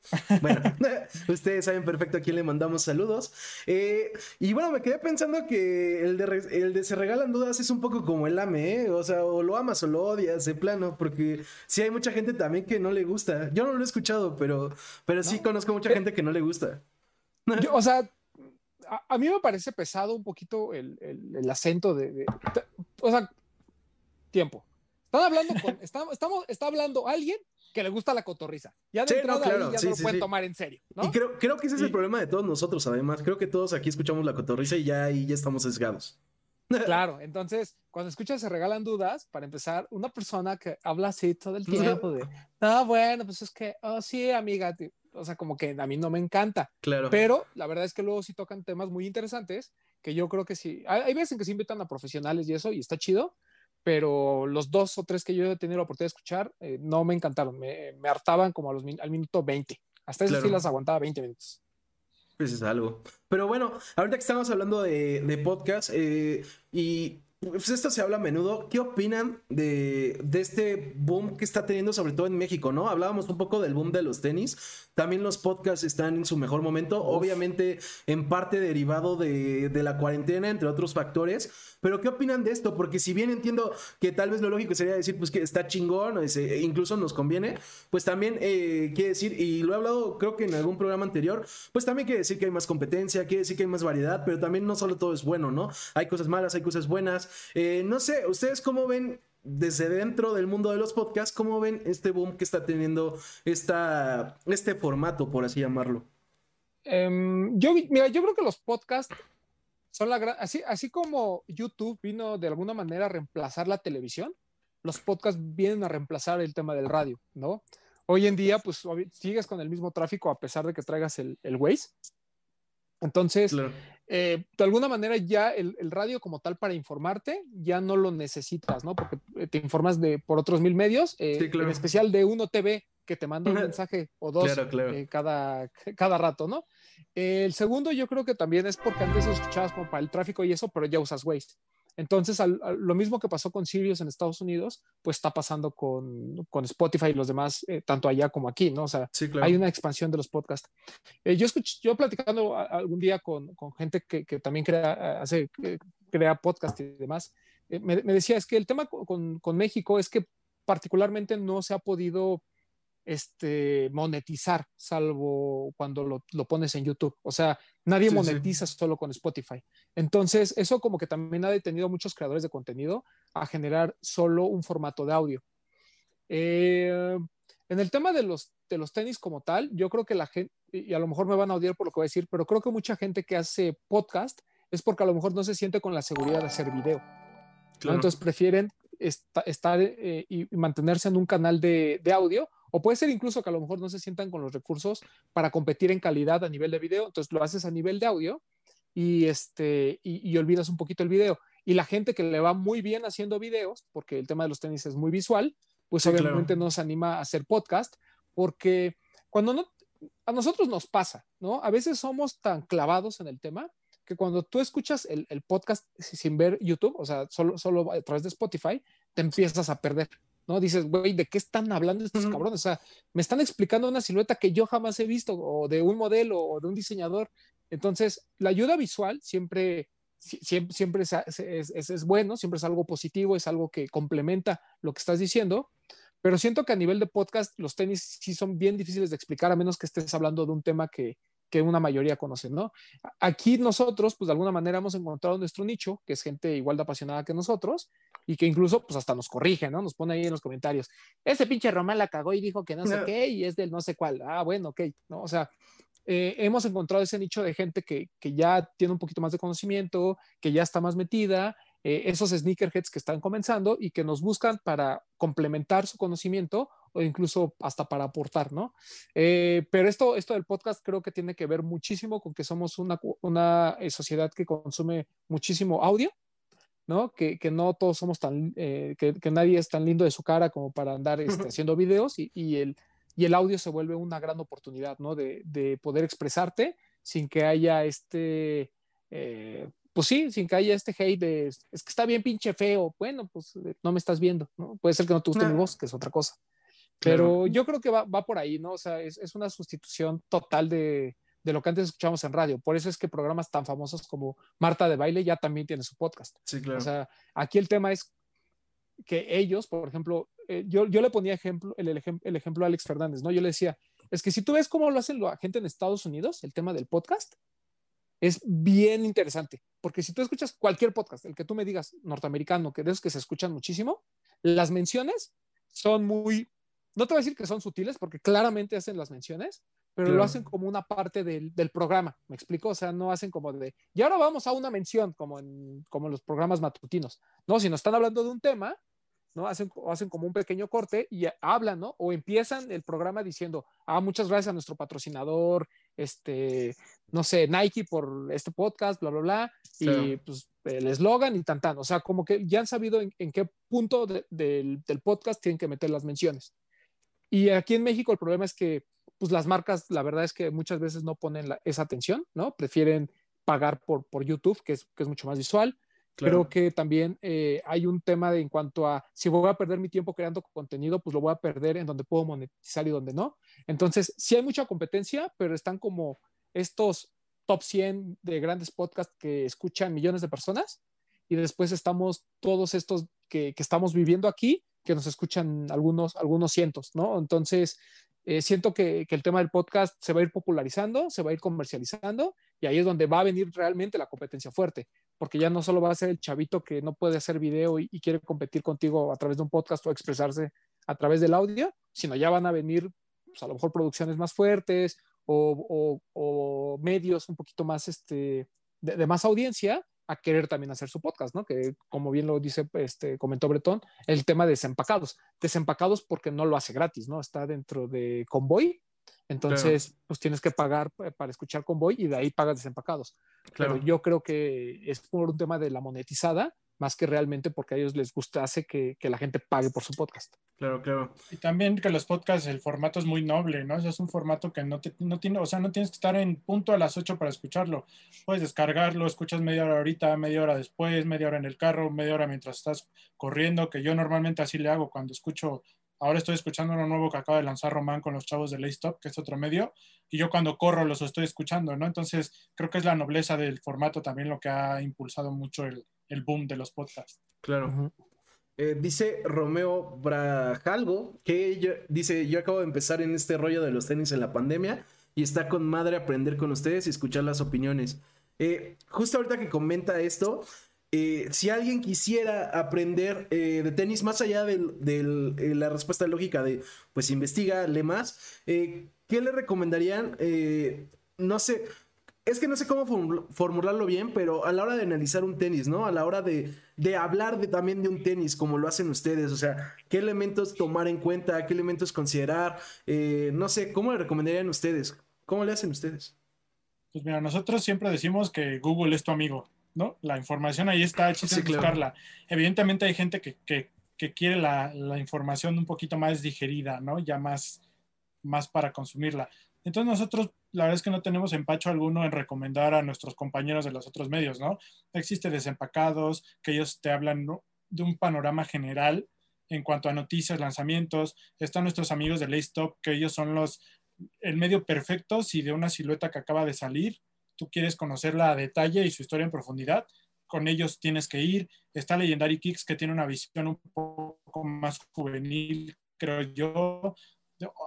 bueno, ustedes saben perfecto a quién le mandamos saludos. Eh, y bueno, me quedé pensando que el de, el de Se Regalan Dudas es un poco como el AME, ¿eh? o sea, o lo amas o lo odias de plano, porque sí hay mucha gente también que no le gusta. Yo no lo he escuchado, pero, pero sí no. conozco mucha gente que no le gusta. Yo, o sea, a, a, mí me parece pesado un poquito el, el, el acento de, de, de, O sea, tiempo. Están hablando con, está, estamos, está hablando alguien que le gusta la cotorriza. Ya de sí, entrada no, claro. ahí ya sí, no lo sí, pueden tomar en serio. ¿no? Y creo, creo que ese es el problema de todos nosotros, además. Creo que todos aquí escuchamos la cotorriza y ya ahí ya estamos sesgados. Claro, entonces, cuando escuchas se regalan dudas, para empezar, una persona que habla así todo el tiempo de, no, bueno, pues es que, oh, sí, amiga, o sea, como que a mí no me encanta. Claro. Pero la verdad es que luego sí tocan temas muy interesantes, que yo creo que sí, hay, hay veces en que se invitan a profesionales y eso, y está chido, pero los dos o tres que yo he tenido la oportunidad de escuchar eh, no me encantaron, me, me, hartaban como a los, al minuto 20. Hasta eso claro. sí las aguantaba 20 minutos. Pues es algo. Pero bueno, ahorita que estamos hablando de, de podcast eh, y pues esto se habla a menudo. ¿Qué opinan de, de, este boom que está teniendo, sobre todo en México, no? Hablábamos un poco del boom de los tenis. También los podcasts están en su mejor momento. Obviamente, en parte derivado de, de, la cuarentena, entre otros factores. Pero ¿qué opinan de esto? Porque si bien entiendo que tal vez lo lógico sería decir, pues que está chingón, ese, incluso nos conviene, pues también eh, quiere decir, y lo he hablado creo que en algún programa anterior, pues también quiere decir que hay más competencia, quiere decir que hay más variedad, pero también no solo todo es bueno, ¿no? Hay cosas malas, hay cosas buenas. Eh, no sé, ¿ustedes cómo ven desde dentro del mundo de los podcasts, cómo ven este boom que está teniendo esta, este formato, por así llamarlo? Um, yo, mira, yo creo que los podcasts son la gran, así, así como YouTube vino de alguna manera a reemplazar la televisión, los podcasts vienen a reemplazar el tema del radio, ¿no? Hoy en día, pues sigues con el mismo tráfico a pesar de que traigas el, el Waze. Entonces, claro. eh, de alguna manera ya el, el, radio como tal para informarte ya no lo necesitas, ¿no? Porque te informas de por otros mil medios, eh, sí, claro. en especial de Uno TV que te manda un mensaje o dos claro, eh, cada, cada rato, ¿no? el segundo yo creo que también es porque antes lo escuchabas como para el tráfico y eso, pero ya usas Waze. Entonces, al, al, lo mismo que pasó con Sirius en Estados Unidos, pues está pasando con, con Spotify y los demás, eh, tanto allá como aquí, ¿no? O sea, sí, claro. hay una expansión de los podcasts. Eh, yo escuché, yo platicando algún día con, con gente que, que, también crea, hace, crea podcast y demás, eh, me, me, decía, es que el tema con, con México es que particularmente no se ha podido este, monetizar, salvo cuando lo, lo, pones en YouTube. O sea, nadie sí, monetiza sí. solo con Spotify. Entonces, eso como que también ha detenido a muchos creadores de contenido a generar solo un formato de audio. Eh, en el tema de los, de los tenis como tal, yo creo que la gente, y a lo mejor me van a odiar por lo que voy a decir, pero creo que mucha gente que hace podcast es porque a lo mejor no se siente con la seguridad de hacer video. Claro. ¿no? Entonces prefieren est estar eh, y mantenerse en un canal de, de, audio O puede ser incluso que a lo mejor no se sientan con los recursos para competir en calidad a nivel de video, entonces lo haces a nivel de audio y, este, y, olvidas un poquito el video. Y la gente que le va muy bien haciendo videos, porque el tema de los tenis es muy visual, pues obviamente nos anima a hacer podcast, porque cuando no, a nosotros nos pasa, ¿no? A veces somos tan clavados en el tema que cuando tú escuchas el, el podcast sin ver YouTube, o sea, solo, solo a través de Spotify, te empiezas a perder. ¿No? Dices, güey, ¿de qué están hablando estos cabrones? O sea, me están explicando una silueta que yo jamás he visto, o de un modelo, o de un diseñador. Entonces, la ayuda visual siempre, siempre, siempre es, es, bueno, siempre es algo positivo, es algo que complementa lo que estás diciendo, pero siento que a nivel de podcast los tenis sí son bien difíciles de explicar, a menos que estés hablando de un tema que, que una mayoría conocen, ¿no? Aquí nosotros, pues de alguna manera hemos encontrado nuestro nicho, que es gente igual de apasionada que nosotros y que incluso, pues hasta nos corrige, ¿no? Nos pone ahí en los comentarios, ese pinche Román la cagó y dijo que no sé qué y es del no sé cuál. Ah, bueno, ok, ¿no? O sea, eh, hemos encontrado ese nicho de gente que, que, ya tiene un poquito más de conocimiento, que ya está más metida, eh, esos sneakerheads que están comenzando y que nos buscan para complementar su conocimiento o incluso hasta para aportar, ¿no? Eh, pero esto, esto del podcast creo que tiene que ver muchísimo con que somos una, una eh, sociedad que consume muchísimo audio, ¿no? Que, que no todos somos tan, que, que, nadie es tan lindo de su cara como para andar este, haciendo videos y, y, el, y el audio se vuelve una gran oportunidad, ¿no? De, de poder expresarte sin que haya este, pues sí, sin que haya este hate de es que está bien pinche feo. Bueno, pues eh, no me estás viendo, ¿no? Puede ser que no te guste mi voz, que es otra cosa. Pero yo creo que va, va, por ahí, ¿no? O sea, es, es una sustitución total de, de, lo que antes escuchábamos en radio. Por eso es que programas tan famosos como Marta de Baile ya también tienen su podcast. Sí, claro. O sea, aquí el tema es que ellos, por ejemplo, eh, yo, yo le ponía ejemplo, el, el, el, ejemplo a Alex Fernández, ¿no? Yo le decía, es que si tú ves cómo lo hacen la gente en Estados Unidos, el tema del podcast, es bien interesante, porque si tú escuchas cualquier podcast, el que tú me digas norteamericano, que de esos que se escuchan muchísimo, las menciones son muy, no te voy a decir que son sutiles, porque claramente hacen las menciones, pero lo hacen como una parte del, del, programa, ¿me explico? O sea, no hacen como de, y ahora vamos a una mención, como en, como en los programas matutinos, ¿no? Si nos están hablando de un tema, ¿no? Hacen, hacen como un pequeño corte y hablan, ¿no? O empiezan el programa diciendo, ah, muchas gracias a nuestro patrocinador, este, no sé, Nike por este podcast, bla, bla, bla, y pues el eslogan y tan, tan. O sea, como que ya han sabido en, qué punto del, podcast tienen que meter las menciones. Y aquí en México el problema es que, pues las marcas, la verdad es que muchas veces no ponen esa atención, ¿no? Prefieren pagar por, por YouTube, que es, que es mucho más visual Creo que también eh, hay un tema de en cuanto a si voy a perder mi tiempo creando contenido, pues lo voy a perder en donde puedo monetizar y donde no. Entonces, sí hay mucha competencia, pero están como estos top 100 de grandes podcasts que escuchan millones de personas y después estamos todos estos que, que estamos viviendo aquí, que nos escuchan algunos, algunos cientos, ¿no? Entonces, eh, siento que, que, el tema del podcast se va a ir popularizando, se va a ir comercializando y ahí es donde va a venir realmente la competencia fuerte porque ya no solo va a ser el chavito que no puede hacer video y, quiere competir contigo a través de un podcast o expresarse a través del audio, sino ya van a venir pues, a lo mejor producciones más fuertes o, o, medios un poquito más este, de, más audiencia a querer también hacer su podcast, ¿no? Que como bien lo dice, este, comentó Bretón, el tema de desempacados. Desempacados porque no lo hace gratis, ¿no? Está dentro de Convoy, entonces, pues tienes que pagar para escuchar Convoy y de ahí pagas desempacados. Claro. Pero yo creo que es por un tema de la monetizada, más que realmente porque a ellos les gusta, hace que, que, la gente pague por su podcast. Claro, claro. Y también que los podcasts, el formato es muy noble, ¿no? O sea, es un formato que no, te, no tiene, o sea, no tienes que estar en punto a las 8 para escucharlo. Puedes descargarlo, escuchas media hora ahorita, media hora después, media hora en el carro, media hora mientras estás corriendo, que yo normalmente así le hago cuando escucho Ahora estoy escuchando uno nuevo que acaba de lanzar Román con los chavos de Laystop, que es otro medio, y yo cuando corro los estoy escuchando, ¿no? Entonces, creo que es la nobleza del formato también lo que ha impulsado mucho el, el boom de los podcasts. Claro. eh, dice Romeo Brajalgo que dice, yo acabo de empezar en este rollo de los tenis en la pandemia y está con madre aprender con ustedes y escuchar las opiniones. Eh, justo ahorita que comenta esto, eh, si alguien quisiera aprender eh, de tenis más allá de, eh, la respuesta lógica de, pues investiga, lee más, ¿qué le recomendarían? no sé, es que no sé cómo formularlo bien, pero a la hora de analizar un tenis, ¿no? A la hora de, hablar de, también de un tenis, como lo hacen ustedes, o sea, ¿qué elementos tomar en cuenta? ¿Qué elementos considerar? No sé, ¿cómo le recomendarían ustedes? ¿Cómo le hacen ustedes? Pues mira, nosotros siempre decimos que Google es tu amigo, ¿no? La información ahí está, chiste buscarla. Evidentemente hay gente que, quiere la, la, información un poquito más digerida, ¿no? Ya más, más para consumirla. Entonces nosotros la verdad es que no tenemos empacho alguno en recomendar a nuestros compañeros de los otros medios, ¿no? Existe Desempacados, que ellos te hablan de un panorama general en cuanto a noticias, lanzamientos. Están nuestros amigos de Laystop, que ellos son los, el medio perfecto si de una silueta que acaba de salir, tú quieres conocerla a detalle y su historia en profundidad, con ellos tienes que ir. Está Legendary Kicks, que tiene una visión un poco más juvenil, creo yo,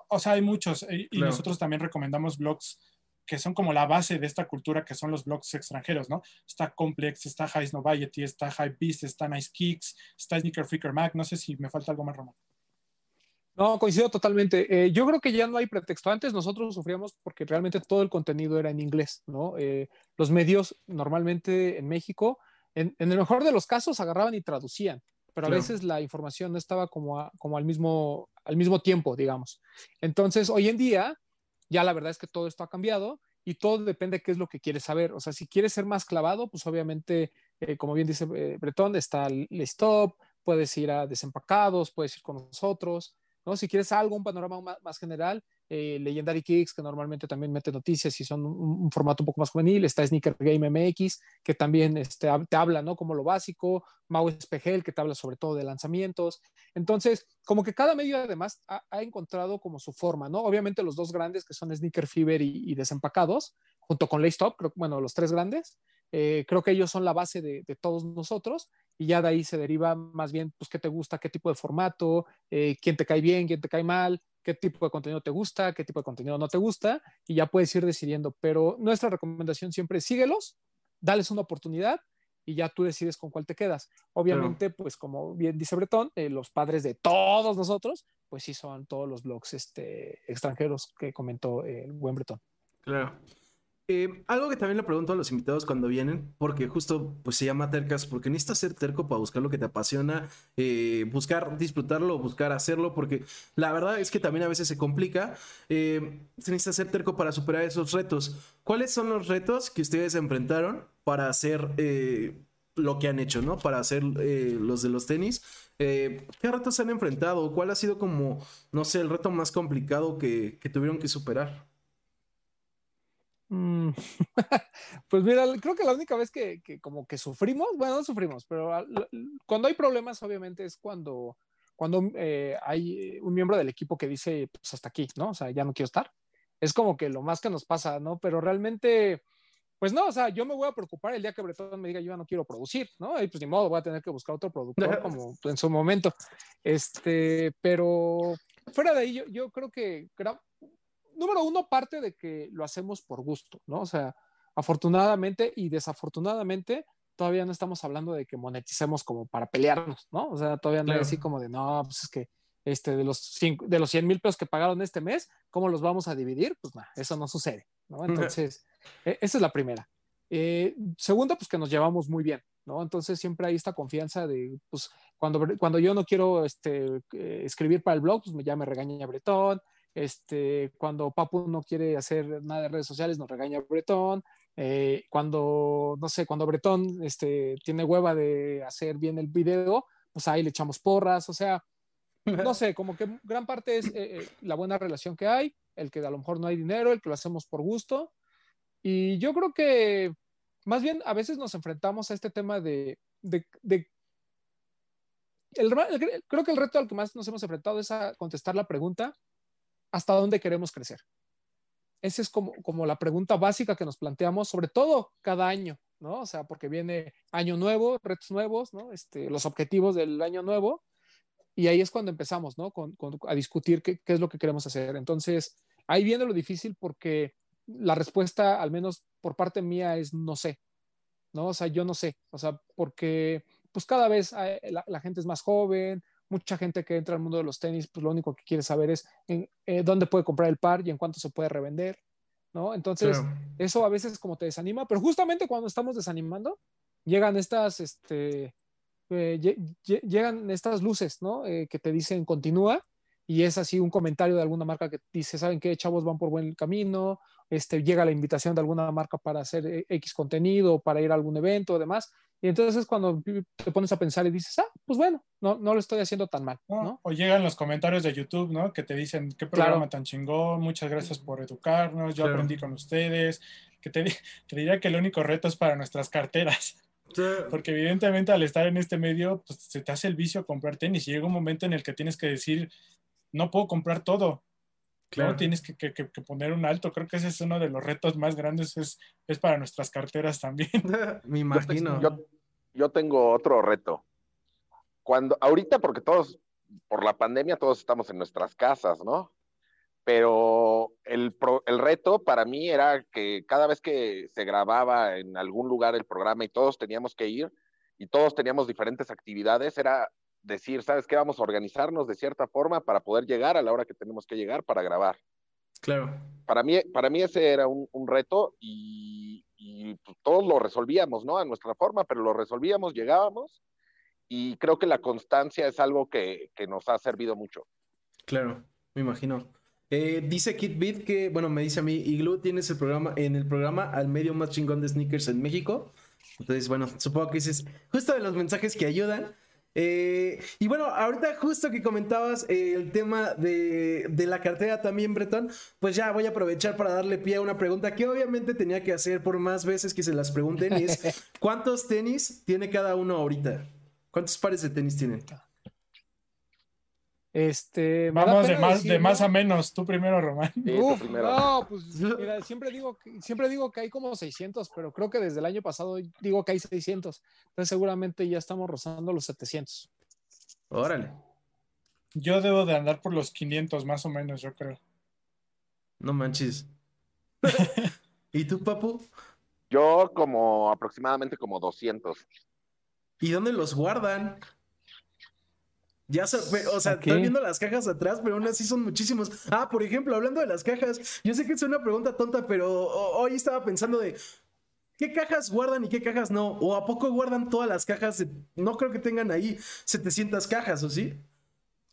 o sea, hay muchos eh, y nosotros también recomendamos blogs que son como la base de esta cultura, que son los blogs extranjeros, ¿no? Está Complex, está High Noviety, está High Beast, está Nice Kicks, está Sneaker Freaker Mac. No sé si me falta algo más, Román. No, coincido totalmente. Eh, yo creo que ya no hay pretexto. Antes nosotros sufríamos porque realmente todo el contenido era en inglés, ¿no? Eh, los medios normalmente en México, en, el mejor de los casos, agarraban y traducían pero a veces la información no estaba como, como al, mismo, al mismo tiempo, digamos. Entonces, hoy en día, ya la verdad es que todo esto ha cambiado y todo depende de qué es lo que quieres saber. O sea, si quieres ser más clavado, pues obviamente, eh, como bien dice Bretón, está el stop, puedes ir a desempacados, puedes ir con nosotros, ¿no? Si quieres algo, un panorama más general, eh, Legendary Kicks, que normalmente también mete noticias y son un, formato un poco más juvenil, está Sneaker Game MX, que también este, te habla, ¿no? Como lo básico, Mau Espejel, que te habla sobre todo de lanzamientos. Entonces, como que cada medio además ha, encontrado como su forma, ¿no? Obviamente los dos grandes, que son Sneaker Fever y, Desempacados, junto con Laystop, creo, bueno, los tres grandes, eh, creo que ellos son la base de, todos nosotros y ya de ahí se deriva más bien, pues, qué te gusta, qué tipo de formato, eh, quién te cae bien, quién te cae mal, qué tipo de contenido te gusta, qué tipo de contenido no te gusta, y ya puedes ir decidiendo. Pero nuestra recomendación siempre es síguelos, dales una oportunidad y ya tú decides con cuál te quedas. Obviamente, pues como bien dice Bretón, eh, los padres de todos nosotros, pues sí son todos los blogs este, extranjeros que comentó el buen Bretón. Claro. Eh, algo que también le pregunto a los invitados cuando vienen, porque justo pues se llama tercas, porque necesitas ser terco para buscar lo que te apasiona, eh, buscar disfrutarlo, buscar hacerlo, porque la verdad es que también a veces se complica. Eh, se necesita ser terco para superar esos retos. ¿Cuáles son los retos que ustedes enfrentaron para hacer lo que han hecho, ¿no? Para hacer los de los tenis. ¿Qué retos han enfrentado? ¿Cuál ha sido como, no sé, el reto más complicado que tuvieron que superar? Mm, pues mira, creo que la única vez que, como que sufrimos, bueno, no sufrimos, pero cuando hay problemas, obviamente es cuando, cuando eh, hay un miembro del equipo que dice, pues hasta aquí, ¿no? O sea, ya no quiero estar. Es como que lo más que nos pasa, ¿no? Pero realmente, pues no, o sea, yo me voy a preocupar el día que Bretón me diga, yo ya no quiero producir, ¿no? Y pues ni modo, voy a tener que buscar otro productor como en su momento. Este, pero fuera de ahí, yo, yo creo que número uno, parte de que lo hacemos por gusto, ¿no? O sea, afortunadamente y desafortunadamente, todavía no estamos hablando de que moneticemos como para pelearnos, ¿no? O sea, todavía no es así como de, no, pues es que este, de, los cinco, de los 100 mil pesos que pagaron este mes, ¿cómo los vamos a dividir? Pues nada, eso no sucede, ¿no? Entonces, e, esa es la primera. Eh, segunda, pues que nos llevamos muy bien, ¿no? Entonces siempre hay esta confianza de, pues, cuando, cuando yo no quiero este, eh, escribir para el blog, pues ya me regaña Bretón, este, cuando Papu no quiere hacer nada de redes sociales, nos regaña Bretón. Eh, cuando, no sé, cuando Bretón este, tiene hueva de hacer bien el video, pues ahí le echamos porras. O sea, no sé, como que gran parte es eh, eh, la buena relación que hay, el que a lo mejor no hay dinero, el que lo hacemos por gusto. Y yo creo que más bien a veces nos enfrentamos a este tema de, de, creo que el reto al que más nos hemos enfrentado es a contestar la pregunta hasta dónde queremos crecer. Esa es como, como la pregunta básica que nos planteamos, sobre todo cada año, ¿no? O sea, porque viene año nuevo, retos nuevos, ¿no? Este, los objetivos del año nuevo, y ahí es cuando empezamos, ¿no? A discutir qué, es lo que queremos hacer. Entonces, ahí viene lo difícil porque la respuesta, al menos por parte mía, es no sé, ¿no? O sea, yo no sé, o sea, porque pues cada vez la, la gente es más joven, mucha gente que entra al mundo de los tenis, pues lo único que quiere saber es en, eh, dónde puede comprar el par y en cuánto se puede revender. ¿no? Entonces, Claro. eso a veces como te desanima, pero justamente cuando estamos desanimando, llegan estas, este, eh, lle- lle- llegan estas luces, ¿no? Eh, que te dicen continúa y es así un comentario de alguna marca que dice, ¿saben qué? Chavos van por buen camino, este, llega la invitación de alguna marca para hacer eh, X contenido, para ir a algún evento, demás. Y entonces es cuando te pones a pensar y dices, ah, pues bueno, no, no lo estoy haciendo tan mal, ¿no? ¿no? O llegan los comentarios de YouTube, ¿no? Que te dicen, qué programa tan chingón, muchas gracias por educarnos, yo Claro. aprendí con ustedes. Que te, te diría que el único reto es para nuestras carteras, porque evidentemente al estar en este medio, pues se te hace el vicio comprar tenis y llega un momento en el que tienes que decir, no puedo comprar todo, Claro. ¿no? Tienes que, que- que- que poner un alto. Creo que ese es uno de los retos más grandes, es, es para nuestras carteras también. Me imagino. Yo, yo tengo otro reto. Cuando, ahorita, porque todos, por la pandemia, todos estamos en nuestras casas, ¿no? Pero el, pro- el reto para mí era que cada vez que se grababa en algún lugar el programa y todos teníamos que ir y todos teníamos diferentes actividades, era decir, ¿sabes qué? Vamos a organizarnos de cierta forma para poder llegar a la hora que tenemos que llegar para grabar Claro. para mí, para mí ese era un, un reto y, y, pues, todos lo resolvíamos, ¿no? A nuestra forma, pero lo resolvíamos, llegábamos y creo que la constancia es algo que, que nos ha servido mucho. Claro, me imagino. Eh, dice Kid Beat que, bueno, me dice a mí, Igloo tienes el programa, en el programa al medio más chingón de sneakers en México. Entonces, bueno, supongo que ese es justo de los mensajes que ayudan. Eh, y bueno, ahorita justo que comentabas eh, el tema de, de la cartera también, Bretón, pues ya voy a aprovechar para darle pie a una pregunta que obviamente tenía que hacer por más veces que se las pregunten y es, ¿cuántos tenis tiene cada uno ahorita? ¿Cuántos pares de tenis tienen? Este, Vamos de más, de decirlo. más a menos. Tú primero, Román. Sí, tú Uf, primero. no, pues mira, siempre digo, que, siempre digo que hay como 600, pero creo que desde el año pasado digo que hay 600. Entonces seguramente ya estamos rozando los 700. Órale. Yo debo de andar por los 500 más o menos, yo creo. No manches. ¿Y tú, papu? Yo como aproximadamente como 200. ¿Y dónde los guardan? Ya se, ve- o sea, Ok. estoy viendo las cajas atrás, pero aún así son muchísimos. Ah, por ejemplo, hablando de las cajas, yo sé que es una pregunta tonta, pero ho- hoy estaba pensando de ¿qué cajas guardan y qué cajas no? ¿O a poco guardan todas las cajas? de- no creo que tengan ahí 700 cajas, ¿o sí?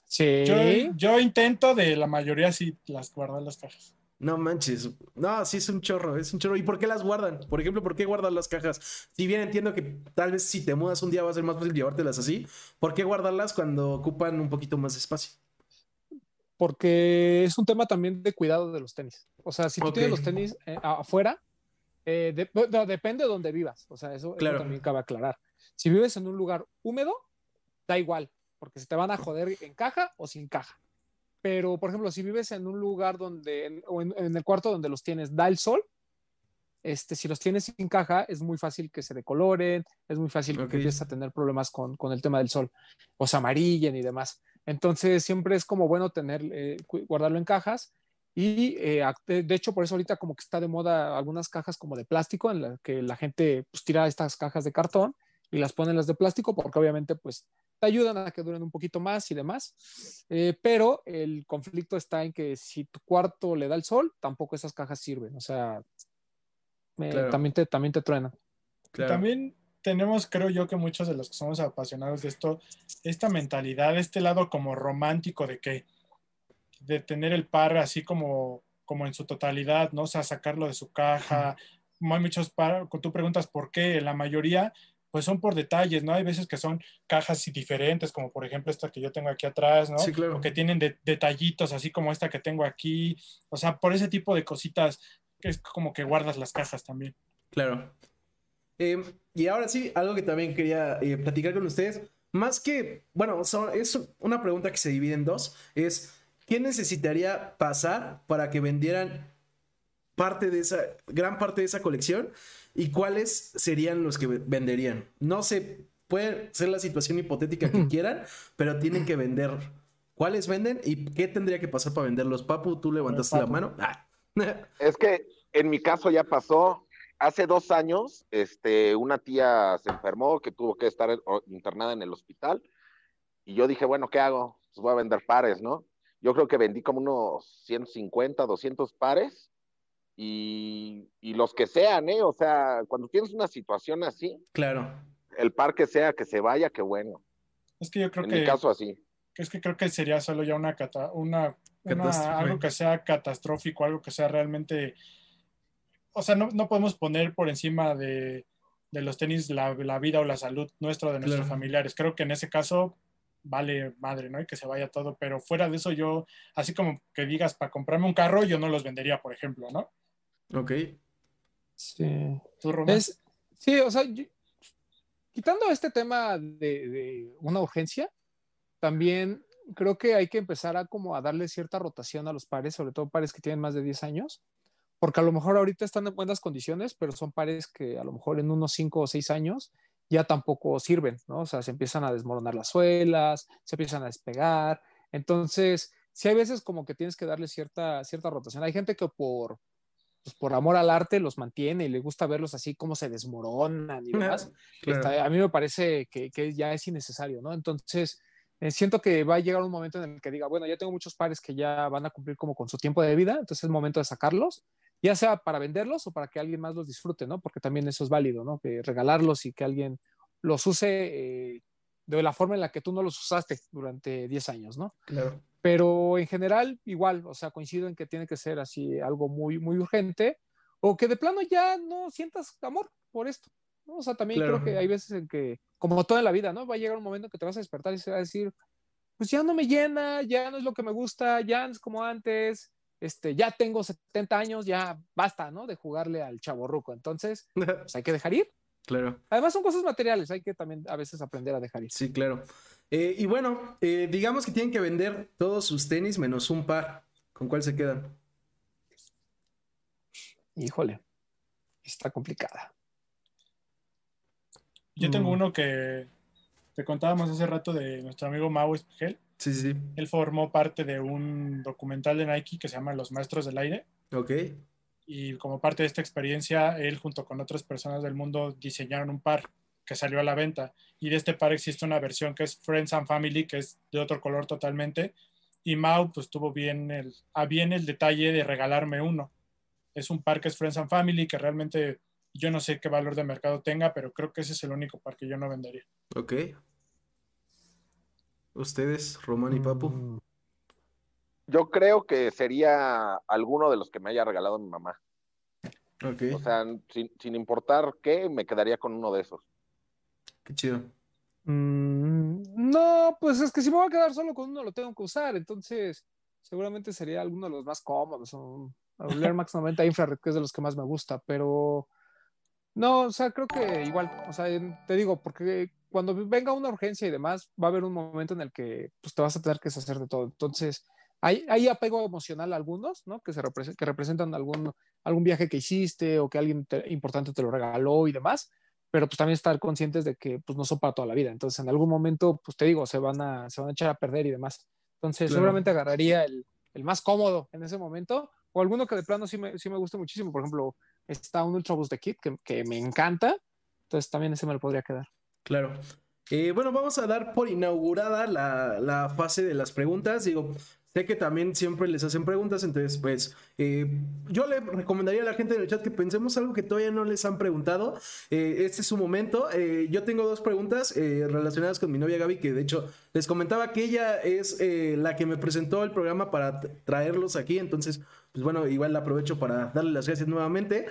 Sí. Yo, yo intento de la mayoría sí las guardar las cajas. No manches. No, sí es un chorro, es un chorro. ¿Y por qué las guardan? Por ejemplo, ¿por qué guardan las cajas? Si bien entiendo que tal vez si te mudas un día va a ser más fácil llevártelas así, ¿por qué guardarlas cuando ocupan un poquito más de espacio? porque es un tema también de cuidado de los tenis. O sea, si tú tienes los tenis eh, afuera, eh, de- no, depende de donde vivas. O sea, eso, también cabe aclarar. Si vives en un lugar húmedo, da igual, porque se te van a joder en caja o sin caja. Pero, por ejemplo, si vives en un lugar donde, en- o en, en el cuarto donde los tienes, da el sol, este, si los tienes sin caja, es muy fácil que se decoloren, es muy fácil Ok. que empieces a tener problemas con, con el tema del sol, o se amarillen y demás. Entonces, siempre es como bueno tener, eh, guardarlo en cajas. Y eh, de hecho, por eso ahorita como que está de moda algunas cajas como de plástico, en las que la gente pues, tira estas cajas de cartón y las pone en las de plástico, porque obviamente pues te ayudan a que duren un poquito más y demás. Eh, pero el conflicto está en que si tu cuarto le da el sol, tampoco esas cajas sirven. O sea, eh, Claro. también, te, también te truenan. Claro. También tenemos, creo yo, que muchos de los que somos apasionados de esto, esta mentalidad, este lado como romántico de que, de tener el par así como, como en su totalidad, ¿no? O sea, sacarlo de su caja. Hay muchos par, tú preguntas por qué, la mayoría, pues son por detalles, ¿no? Hay veces que son cajas diferentes, como por ejemplo esta que yo tengo aquí atrás, ¿no? Sí, claro. O que tienen de- detallitos, así como esta que tengo aquí. O sea, por ese tipo de cositas, que es como que guardas las cajas también. Claro. Eh, y ahora sí, algo que también quería eh, platicar con ustedes. Más que, bueno, son- es una pregunta que se divide en dos. Es, ¿qué necesitaría pasar para que vendieran parte de esa, gran parte de esa colección? ¿Y cuáles serían los que ve- venderían? No sé, puede ser la situación hipotética que quieran, pero tienen que vender. ¿Cuáles venden y qué tendría que pasar para venderlos? Papu, tú levantaste la mano. Ah. Es que en mi caso ya pasó. Hace dos años, este, una tía se enfermó que tuvo que estar internada en el hospital. Y yo dije, bueno, ¿qué hago? Pues voy a vender pares, ¿no? Yo creo que vendí como unos 150, 200 pares. Y, y los que sean, ¿eh? O sea, cuando tienes una situación así, Claro. el par que sea, que se vaya, qué bueno. Es que yo creo En que mi caso así. es que creo que sería solo ya una, cata- una, algo que sea catastrófico, algo que sea realmente, o sea, no, no podemos poner por encima de, de los tenis la, la vida o la salud nuestra de nuestros Claro. familiares. Creo que en ese caso vale madre, ¿no? Y que se vaya todo, pero fuera de eso yo, así como que digas para comprarme un carro, yo no los vendería, por ejemplo, ¿no? Ok. Sí. ¿Tú, Román? Es, sí, o sea, yo- quitando este tema de, de una urgencia, también creo que hay que empezar a como a darle cierta rotación a los pares, sobre todo pares que tienen más de 10 años, porque a lo mejor ahorita están en buenas condiciones, pero son pares que a lo mejor en unos 5 o 6 años ya tampoco sirven, ¿no? O sea, se empiezan a desmoronar las suelas, se empiezan a despegar. Entonces, sí hay veces como que tienes que darle cierta, cierta rotación. Hay gente que por, pues, por amor al arte los mantiene y le gusta verlos así como se desmoronan y demás. Claro. Está- a mí me parece que, que ya es innecesario, ¿no? Entonces, eh, siento que va a llegar un momento en el que diga, bueno, ya tengo muchos pares que ya van a cumplir como con su tiempo de vida, entonces es momento de sacarlos, ya sea para venderlos o para que alguien más los disfrute, ¿no? Porque también eso es válido, ¿no? Que regalarlos y que alguien los use eh, de la forma en la que tú no los usaste durante 10 años, ¿no? Claro. pero en general igual, o sea, coincido en que tiene que ser así algo muy, muy urgente o que de plano ya no sientas amor por esto. ¿no? O sea, también Claro. creo que hay veces en que, como todo en la vida, ¿no? Va a llegar un momento en que te vas a despertar y se va a decir, pues ya no me llena, ya no es lo que me gusta, ya no es como antes, este, ya tengo 70 años, ya basta, ¿no? De jugarle al chaborruco. Entonces, pues hay que dejar ir. Claro. Además son cosas materiales, hay que también a veces aprender a dejar ir. Sí, claro. Eh, y bueno, eh, digamos que tienen que vender todos sus tenis menos un par. ¿Con cuál se quedan? Híjole, está complicada. Yo tengo Mm. uno que te contábamos hace rato de nuestro amigo Mau Espigel. Sí, sí, sí. Él formó parte de un documental de Nike que se llama Los Maestros del Aire. Ok. Y como parte de esta experiencia, él junto con otras personas del mundo diseñaron un par que salió a la venta. Y de este par existe una versión que es Friends and Family, que es de otro color totalmente. Y Mau pues tuvo bien el, a bien el detalle de regalarme uno. Es un par que es Friends and Family, que realmente yo no sé qué valor de mercado tenga, pero creo que ese es el único par que yo no vendería. Ok. Ustedes, Román y Papu. Yo creo que sería alguno de los que me haya regalado mi mamá. Ok. O sea, sin, sin importar qué, me quedaría con uno de esos. Qué chido. Mm, no, pues es que si me voy a quedar solo con uno lo tengo que usar, entonces seguramente sería alguno de los más cómodos, un el Air Max 90 Infrared, que es de los que más me gusta, pero no, o sea, creo que igual, o sea, te digo, porque cuando venga una urgencia y demás, va a haber un momento en el que pues, te vas a tener que deshacer de todo, entonces hay, hay apego emocional a algunos, ¿no? Que, se represe- que representan algún, algún viaje que hiciste o que alguien te- importante te lo regaló y demás, pero pues también estar conscientes de que pues no son para toda la vida. Entonces, en algún momento, pues te digo, se van a, se van a echar a perder y demás. Entonces, Claro. seguramente agarraría el, el más cómodo en ese momento o alguno que de plano sí me, sí me guste muchísimo. Por ejemplo, está un Ultra Boost de Kit que, que me encanta. Entonces, también ese me lo podría quedar. Claro. Eh, bueno, vamos a dar por inaugurada la, la fase de las preguntas. Digo, sé que también siempre les hacen preguntas, entonces, pues, eh, yo le recomendaría a la gente en el chat que pensemos algo que todavía no les han preguntado. Eh, este es su momento. Eh, yo tengo dos preguntas eh, relacionadas con mi novia Gaby, que de hecho les comentaba que ella es la que me presentó el programa para traerlos aquí, entonces, pues bueno, igual la aprovecho para darle las gracias nuevamente.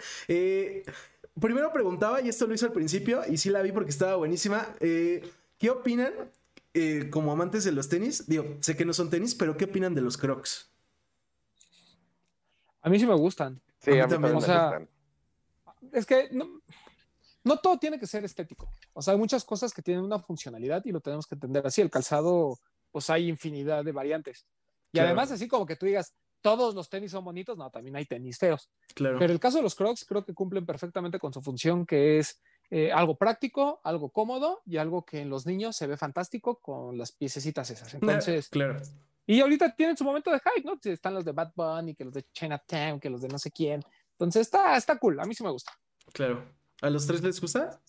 Primero preguntaba, y esto lo hice al principio, y sí la vi porque estaba buenísima. ¿Qué opinan eh, como amantes de los tenis? Digo, sé que no son tenis, pero ¿qué opinan de los crocs? A mí sí me gustan. Sí, A mí a mí también, también o me gustan. es que no, no todo tiene que ser estético. O sea, hay muchas cosas que tienen una funcionalidad y lo tenemos que entender así. El calzado, pues hay infinidad de variantes. Y Claro. además, así como que tú digas, todos los tenis son bonitos, no, también hay tenis feos. Claro. Pero el caso de los Crocs creo que cumplen perfectamente con su función, que es eh, algo práctico, algo cómodo y algo que en los niños se ve fantástico con las piececitas esas. Entonces, claro. y ahorita tienen su momento de hype, ¿no? Están los de Bad Bunny, que los de Chinatown, que los de no sé quién. Entonces está, está cool, a mí sí me gusta. Claro. ¿A los tres les gusta?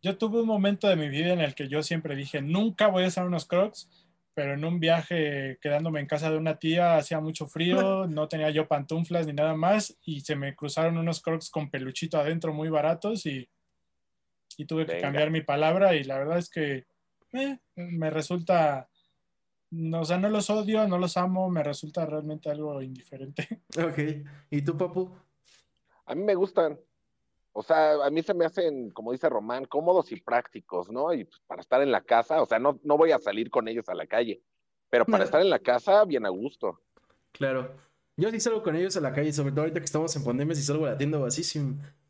Yo tuve un momento de mi vida en el que yo siempre dije, nunca voy a usar unos crocs, pero en un viaje quedándome en casa de una tía hacía mucho frío, no tenía yo pantuflas ni nada más y se me cruzaron unos crocs con peluchito adentro muy baratos y, y tuve que cambiar mi palabra y la verdad es que eh, me resulta, no, o sea, no los odio, no los amo, me resulta realmente algo indiferente. Ok. ¿Y tú, papu? A mí me gustan. O sea, a mí se me hacen, como dice Román, cómodos y prácticos, ¿no? Y pues, para estar en la casa, o sea, no, no voy a salir con ellos a la calle, pero para No. estar en la casa, bien a gusto. Claro. Yo sí salgo con ellos a la calle, sobre todo ahorita que estamos en pandemia, si salgo a la tienda o así, sí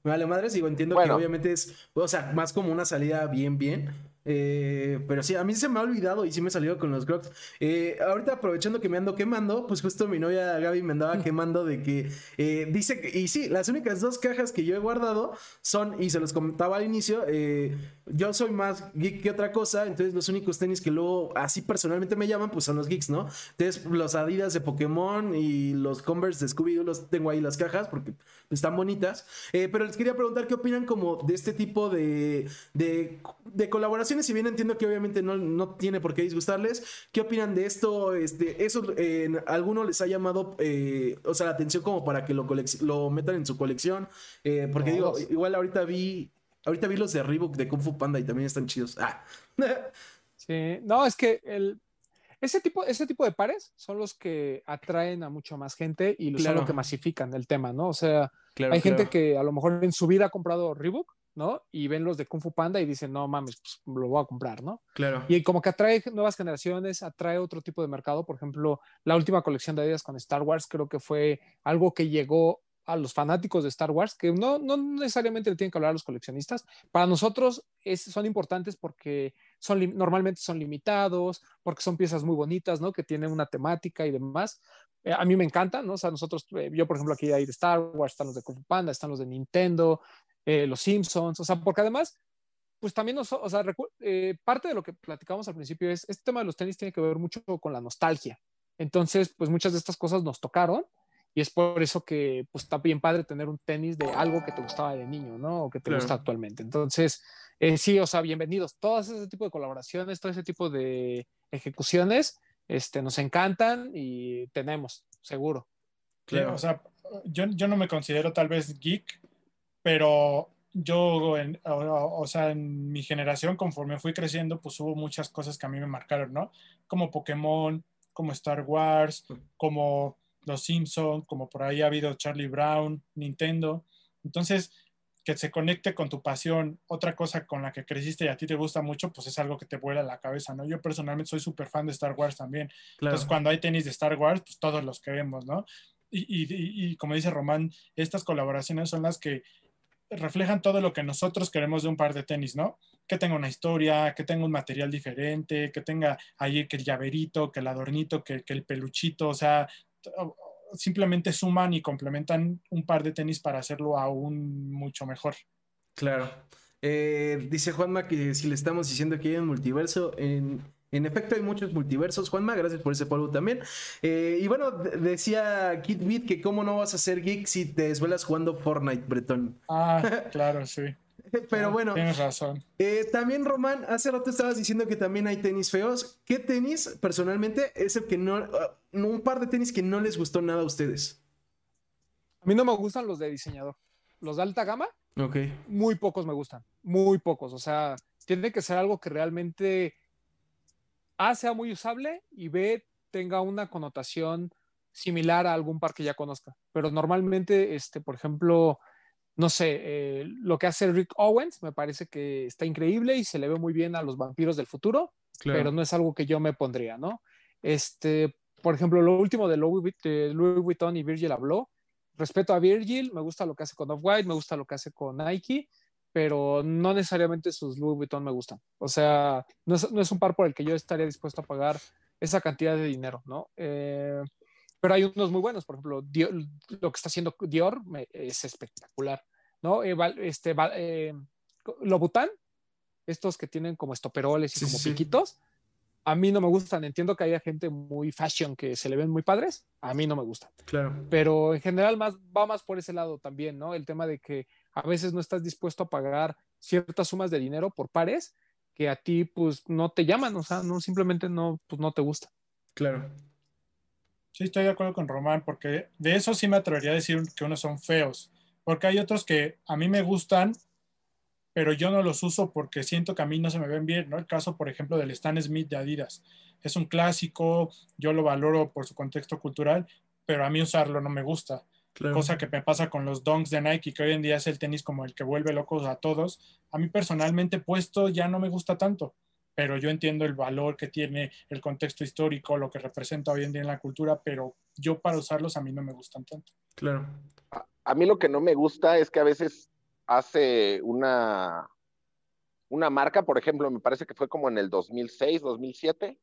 me vale madres. Digo, entiendo que obviamente es, o sea, más como una salida bien, bien. Eh, pero sí, a mí se me ha olvidado y sí me he salido con los crocs. Eh, ahorita aprovechando que me ando quemando, pues justo mi novia Gaby me andaba quemando de que eh, dice que, y sí, las únicas dos cajas que yo he guardado son, y se los comentaba al inicio, yo soy más geek que otra cosa, entonces los únicos tenis que luego así personalmente me llaman, pues son los geeks, ¿no? Entonces los Adidas de Pokémon y los Converse de Scooby-Doo los tengo ahí las cajas porque están bonitas. Pero les quería preguntar qué opinan como de este tipo de, de, de si bien entiendo que obviamente no, no tiene por qué disgustarles, ¿qué opinan de esto? Este, ¿Eso eh, alguno les ha llamado, eh, o sea, la atención como para que lo, lo metan en su colección? Eh, porque digo, Todos. igual ahorita vi... Ahorita vi los de Reebok de Kung Fu Panda y también están chidos. Ah. Sí, no, es que el, ese, tipo, ese tipo de pares son los que atraen a mucha más gente y son Claro. los que masifican el tema, ¿no? O sea, Claro, hay gente que a lo mejor en su vida ha comprado Reebok, ¿no? Y ven los de Kung Fu Panda y dicen, no mames, pues lo voy a comprar, ¿no? Claro. Y como que atrae nuevas generaciones, atrae otro tipo de mercado. Por ejemplo, la última colección de Adidas con Star Wars creo que fue algo que llegó a los fanáticos de Star Wars, que no, no necesariamente le tienen que hablar a los coleccionistas. Para nosotros es, son importantes porque son, normalmente son limitados, porque son piezas muy bonitas, ¿no? Que tienen una temática y demás. Eh, a mí me encantan, ¿no? O sea, nosotros, eh, yo por ejemplo aquí hay de Star Wars, están los de Kung Fu Panda, están los de Nintendo, eh, los Simpsons, o sea, porque además pues también, nos, o sea, recu- eh, parte de lo que platicamos al principio es, este tema de los tenis tiene que ver mucho con la nostalgia. Entonces, pues muchas de estas cosas nos tocaron y es por eso que, pues está bien padre tener un tenis de algo que te gustaba de niño, ¿no? O que te Claro. gusta actualmente. Entonces, eh, sí, o sea, bienvenidos. Todos ese tipo de colaboraciones, todo ese tipo de ejecuciones, este, nos encantan y tenemos, seguro. Claro. O sea, yo, yo no me considero tal vez geek, pero yo, en, o, o sea, en mi generación, conforme fui creciendo, pues hubo muchas cosas que a mí me marcaron, ¿no? Como Pokémon, como Star Wars, como Los Simpsons, como por ahí ha habido Charlie Brown, Nintendo. Entonces, que se conecte con tu pasión, otra cosa con la que creciste y a ti te gusta mucho, pues es algo que te vuela la cabeza, ¿no? Yo personalmente soy súper fan de Star Wars también. Claro. Entonces, cuando hay tenis de Star Wars, pues todos los queremos, ¿no? Y, y, y, y como dice Román, estas colaboraciones son las que reflejan todo lo que nosotros queremos de un par de tenis, ¿no? Que tenga una historia, que tenga un material diferente, que tenga ahí que el llaverito, que el adornito, que, el peluchito, o sea, simplemente suman y complementan un par de tenis para hacerlo aún mucho mejor. Claro. Eh, dice Juanma que si le estamos diciendo que hay un multiverso, en, en efecto hay muchos multiversos, Juanma, gracias por ese polvo también. Eh, y bueno, de- decía Kid Beat que cómo no vas a ser geek si te desvelas jugando Fortnite, Bretón. Ah, claro, sí. Pero bueno, Tienes razón. eh, también Román, hace rato estabas diciendo que también hay tenis feos. ¿Qué tenis, personalmente, es el que no, no- un par de tenis que no les gustó nada a ustedes? A mí no me gustan los de diseñador. Los de alta gama, Ok, muy pocos me gustan, muy pocos. O sea, tiene que ser algo que realmente A sea muy usable y B tenga una connotación similar a algún par que ya conozca. Pero normalmente, este, por ejemplo, no sé, eh, lo que hace Rick Owens me parece que está increíble y se le ve muy bien a los vampiros del futuro, claro. pero no es algo que yo me pondría, ¿no? Este, por ejemplo, lo último de Louis, de Louis Vuitton y Virgil habló. Respeto a Virgil, me gusta lo que hace con Off-White, me gusta lo que hace con Nike, pero no necesariamente sus Louis Vuitton me gustan. O sea, no es, no es un par por el que yo estaría dispuesto a pagar esa cantidad de dinero, ¿no? Eh, pero hay unos muy buenos, por ejemplo, Dior- lo que está haciendo Dior me- es espectacular, ¿no? Eh, este, eh, Louboutin, estos que tienen como estoperoles y Sí, como sí. piquitos, a mí no me gustan. Entiendo que haya gente muy fashion que se le ven muy padres, a mí no me gustan. Claro. Pero en general más, va más por ese lado también, ¿no? El tema de que a veces no estás dispuesto a pagar ciertas sumas de dinero por pares que a ti pues no te llaman, o sea, no simplemente no, pues no te gusta. Claro. Sí, estoy de acuerdo con Román, porque de eso sí me atrevería a decir que unos son feos, porque hay otros que a mí me gustan, pero yo no los uso porque siento que a mí no se me ven bien, ¿no? El caso, por ejemplo, del Stan Smith de Adidas. Es un clásico, yo lo valoro por su contexto cultural, pero a mí usarlo no me gusta. Cosa que me pasa con los donks de Nike, que hoy en día es el tenis como el que vuelve locos a todos. A mí personalmente puesto ya no me gusta tanto, pero yo entiendo el valor que tiene el contexto histórico, lo que representa hoy en día en la cultura, pero yo para usarlos a mí no me gustan tanto. Claro. A, a mí lo que no me gusta es que a veces hace una, una marca, por ejemplo, me parece que fue como en el 2006, 2007,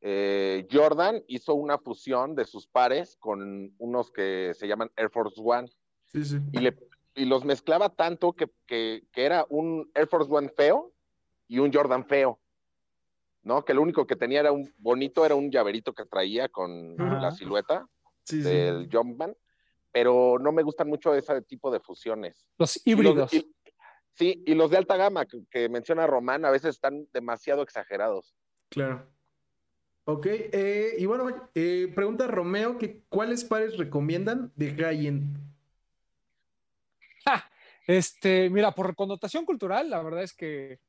eh, Jordan hizo una fusión de sus pares con unos que se llaman Air Force One. Sí, sí. Y, le, y los mezclaba tanto que, que, que, era un Air Force One feo y un Jordan feo. ¿No? Que lo único que tenía era un bonito, era un llaverito que traía con Ajá. la silueta Sí, del sí. Jumpman, pero no me gustan mucho ese tipo de fusiones. Los Y los- híbridos. y- sí, y los de alta gama que, que menciona Román a veces están demasiado exagerados. Claro. Ok, eh, y bueno, eh, pregunta Romeo que ¿cuáles pares recomiendan de high-end? Este, mira, por connotación cultural, la verdad es que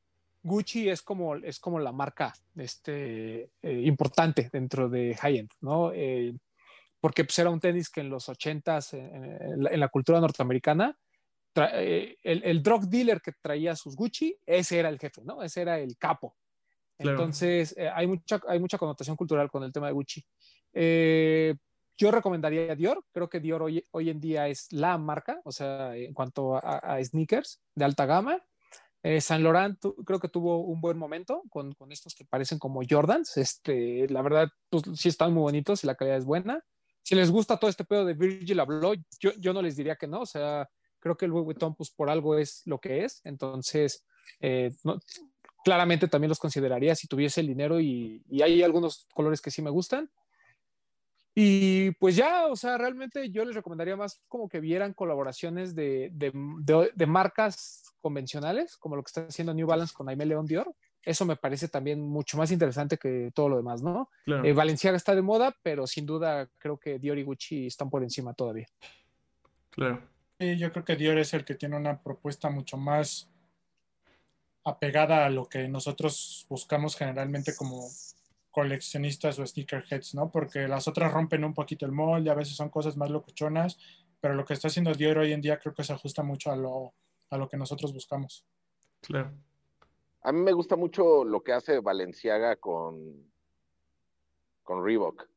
Gucci es como, es como la marca este, eh, importante dentro de high-end, ¿no? Porque pues, era un tenis que en los 80s, en, la, cultura norteamericana, el drug dealer que traía sus Gucci, ese era el jefe, ¿no? Ese era el capo. Claro. Entonces, eh, hay, mucha, hay mucha connotación cultural con el tema de Gucci. Eh, yo recomendaría Dior. Creo que Dior hoy, hoy, en día es la marca, o sea, en cuanto a, a sneakers de alta gama. Eh, San Laurent tu, creo que tuvo un buen momento con, con, estos que parecen como Jordans. Este, la verdad, pues sí están muy bonitos y la calidad es buena. Si les gusta todo este pedo de Virgil Abloh, yo, yo no les diría que no. O sea, creo que el Louis Vuitton, pues por algo es lo que es. Entonces, eh, no, claramente también los consideraría si tuviese el dinero y, y, hay algunos colores que sí me gustan. Y pues ya, o sea, realmente yo les recomendaría más como que vieran colaboraciones de, de, de, de marcas convencionales, como lo que está haciendo New Balance con Aimé León Dior. Eso me parece también mucho más interesante que todo lo demás, ¿no? Claro. Eh, Valenciaga está de moda, pero sin duda creo que Dior y Gucci están por encima todavía. Claro. Sí, yo creo que Dior es el que tiene una propuesta mucho más apegada a lo que nosotros buscamos generalmente como coleccionistas o sneakerheads, ¿no? Porque las otras rompen un poquito el molde, a veces son cosas más locuchonas, pero lo que está haciendo Dior hoy en día creo que se ajusta mucho a lo, a lo que nosotros buscamos. Claro. A mí me gusta mucho lo que hace Valenciaga con, con Reebok.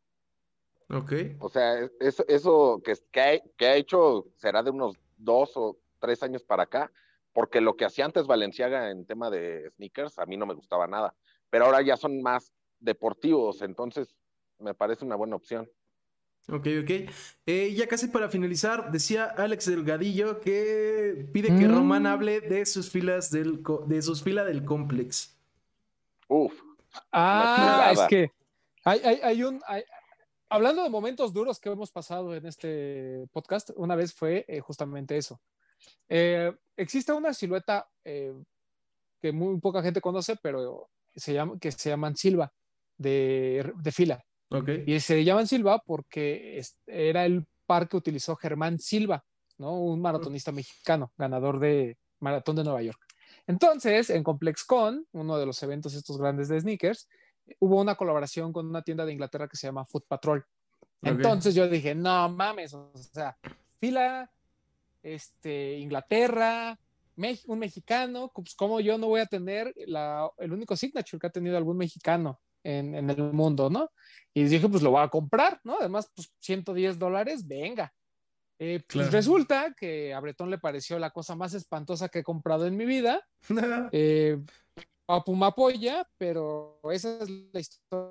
Ok. O sea, eso, eso que, que, ha, que ha hecho será de unos dos o tres años para acá, porque lo que hacía antes Valenciaga en tema de sneakers a mí no me gustaba nada, pero ahora ya son más deportivos, entonces me parece una buena opción. Ok, ok. Eh, ya casi para finalizar, decía Alex Delgadillo que pide que mm. Román hable de sus filas del de sus filas del complex. Uf. Ah, es que hay, hay, hay un hay, hablando de momentos duros que hemos pasado en este podcast, una vez fue eh, justamente eso. Eh, existe una silueta eh, que muy poca gente conoce, pero se llama, que se llaman Silva de, de fila. Okay. Y se llaman Silva porque era el par que utilizó Germán Silva, ¿no? un maratonista mexicano, ganador de Maratón de Nueva York. Entonces, en ComplexCon, uno de los eventos estos grandes de sneakers, hubo una colaboración con una tienda de Inglaterra que se llama Foot Patrol. Okay. Entonces yo dije, no mames, o sea, fila, este, Inglaterra, un mexicano, pues como yo no voy a tener la, el único signature que ha tenido algún mexicano en, en, el mundo, ¿no? Y dije, pues lo voy a comprar, ¿no? Además, pues 110 dólares, venga. Eh, pues claro. resulta que a Bretón le pareció la cosa más espantosa que he comprado en mi vida. eh, Papu me apoya, pero esa es la historia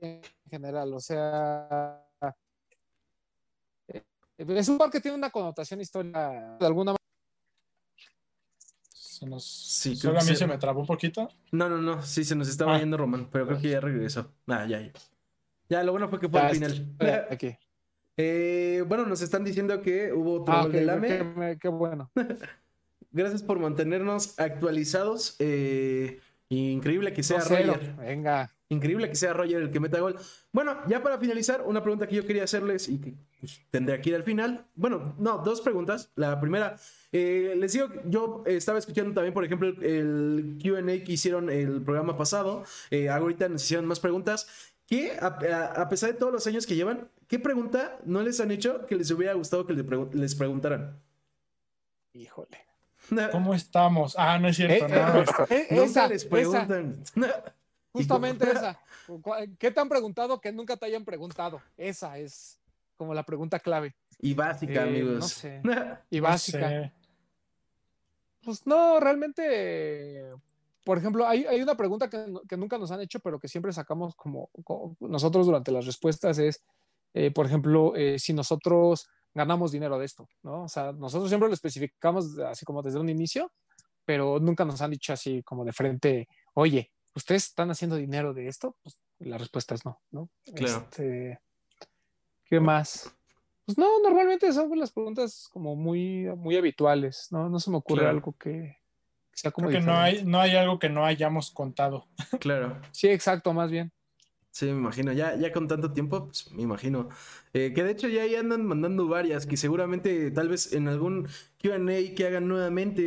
en general, o sea, es un par que tiene una connotación histórica de alguna manera. Se nos, sí, solo a mí se... se... me trabó un poquito. No, no, no, sí, se nos estaba ah. yendo Román, pero creo que ya regresó. Ah, ya, ya. Ya, lo bueno fue que fue ya, al final. Aquí. Eh, bueno, nos están diciendo que hubo otro ah, gol okay, del AME. Qué, qué bueno. Gracias por mantenernos actualizados. Eh, Increíble que sea 2-0. Roger. Venga. Increíble que sea Roger el que meta gol. Bueno, ya para finalizar, una pregunta que yo quería hacerles y que pues, tendré aquí al final. Bueno, no, dos preguntas. La primera, eh, les digo, yo estaba escuchando también, por ejemplo, el, QA que hicieron el programa pasado. Eh, ahorita nos hicieron más preguntas. ¿Qué, a, a- a pesar de todos los años que llevan, qué pregunta no les han hecho que les hubiera gustado que les, pregun- les preguntaran? Híjole. ¿Cómo estamos? Ah, no es cierto, Eh, no. eh, eh, Nunca esa, les esa, preguntan. justamente esa. ¿Qué te han preguntado que nunca te hayan preguntado? Esa es como la pregunta clave. Y básica, Eh, amigos. no sé. Y no básica. sé. Pues no, realmente, por ejemplo, hay, hay una pregunta que, que nunca nos han hecho, pero que siempre sacamos como, como nosotros durante las respuestas es, eh, por ejemplo, eh, si nosotros ganamos dinero de esto, ¿no? O sea, nosotros siempre lo especificamos así como desde un inicio, pero nunca nos han dicho así como de frente, oye, ¿ustedes están haciendo dinero de esto? Pues la respuesta es no, ¿no? Claro. Este, ¿Qué más? Pues no, normalmente son las preguntas como muy, muy habituales, ¿no? No se me ocurre Claro. algo que, que sea como Creo que no hay, no hay algo que no hayamos contado. Claro. Sí, exacto, más bien. Sí, me imagino. Ya, ya con tanto tiempo, pues me imagino. Eh, que de hecho ya ahí andan mandando varias, que seguramente tal vez en algún QA que hagan nuevamente,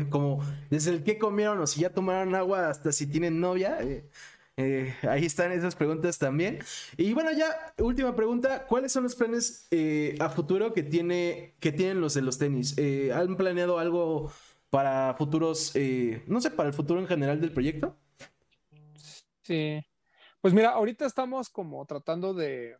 eh, como desde el que comieron o si ya tomaron agua hasta si tienen novia. eh, ahí están esas preguntas también. Y bueno, ya, última pregunta. ¿Cuáles son los planes a futuro que, tiene, que tienen los de los tenis? ¿Han planeado algo para futuros, no sé, para el futuro en general del proyecto? Sí. Pues mira, ahorita estamos como tratando de,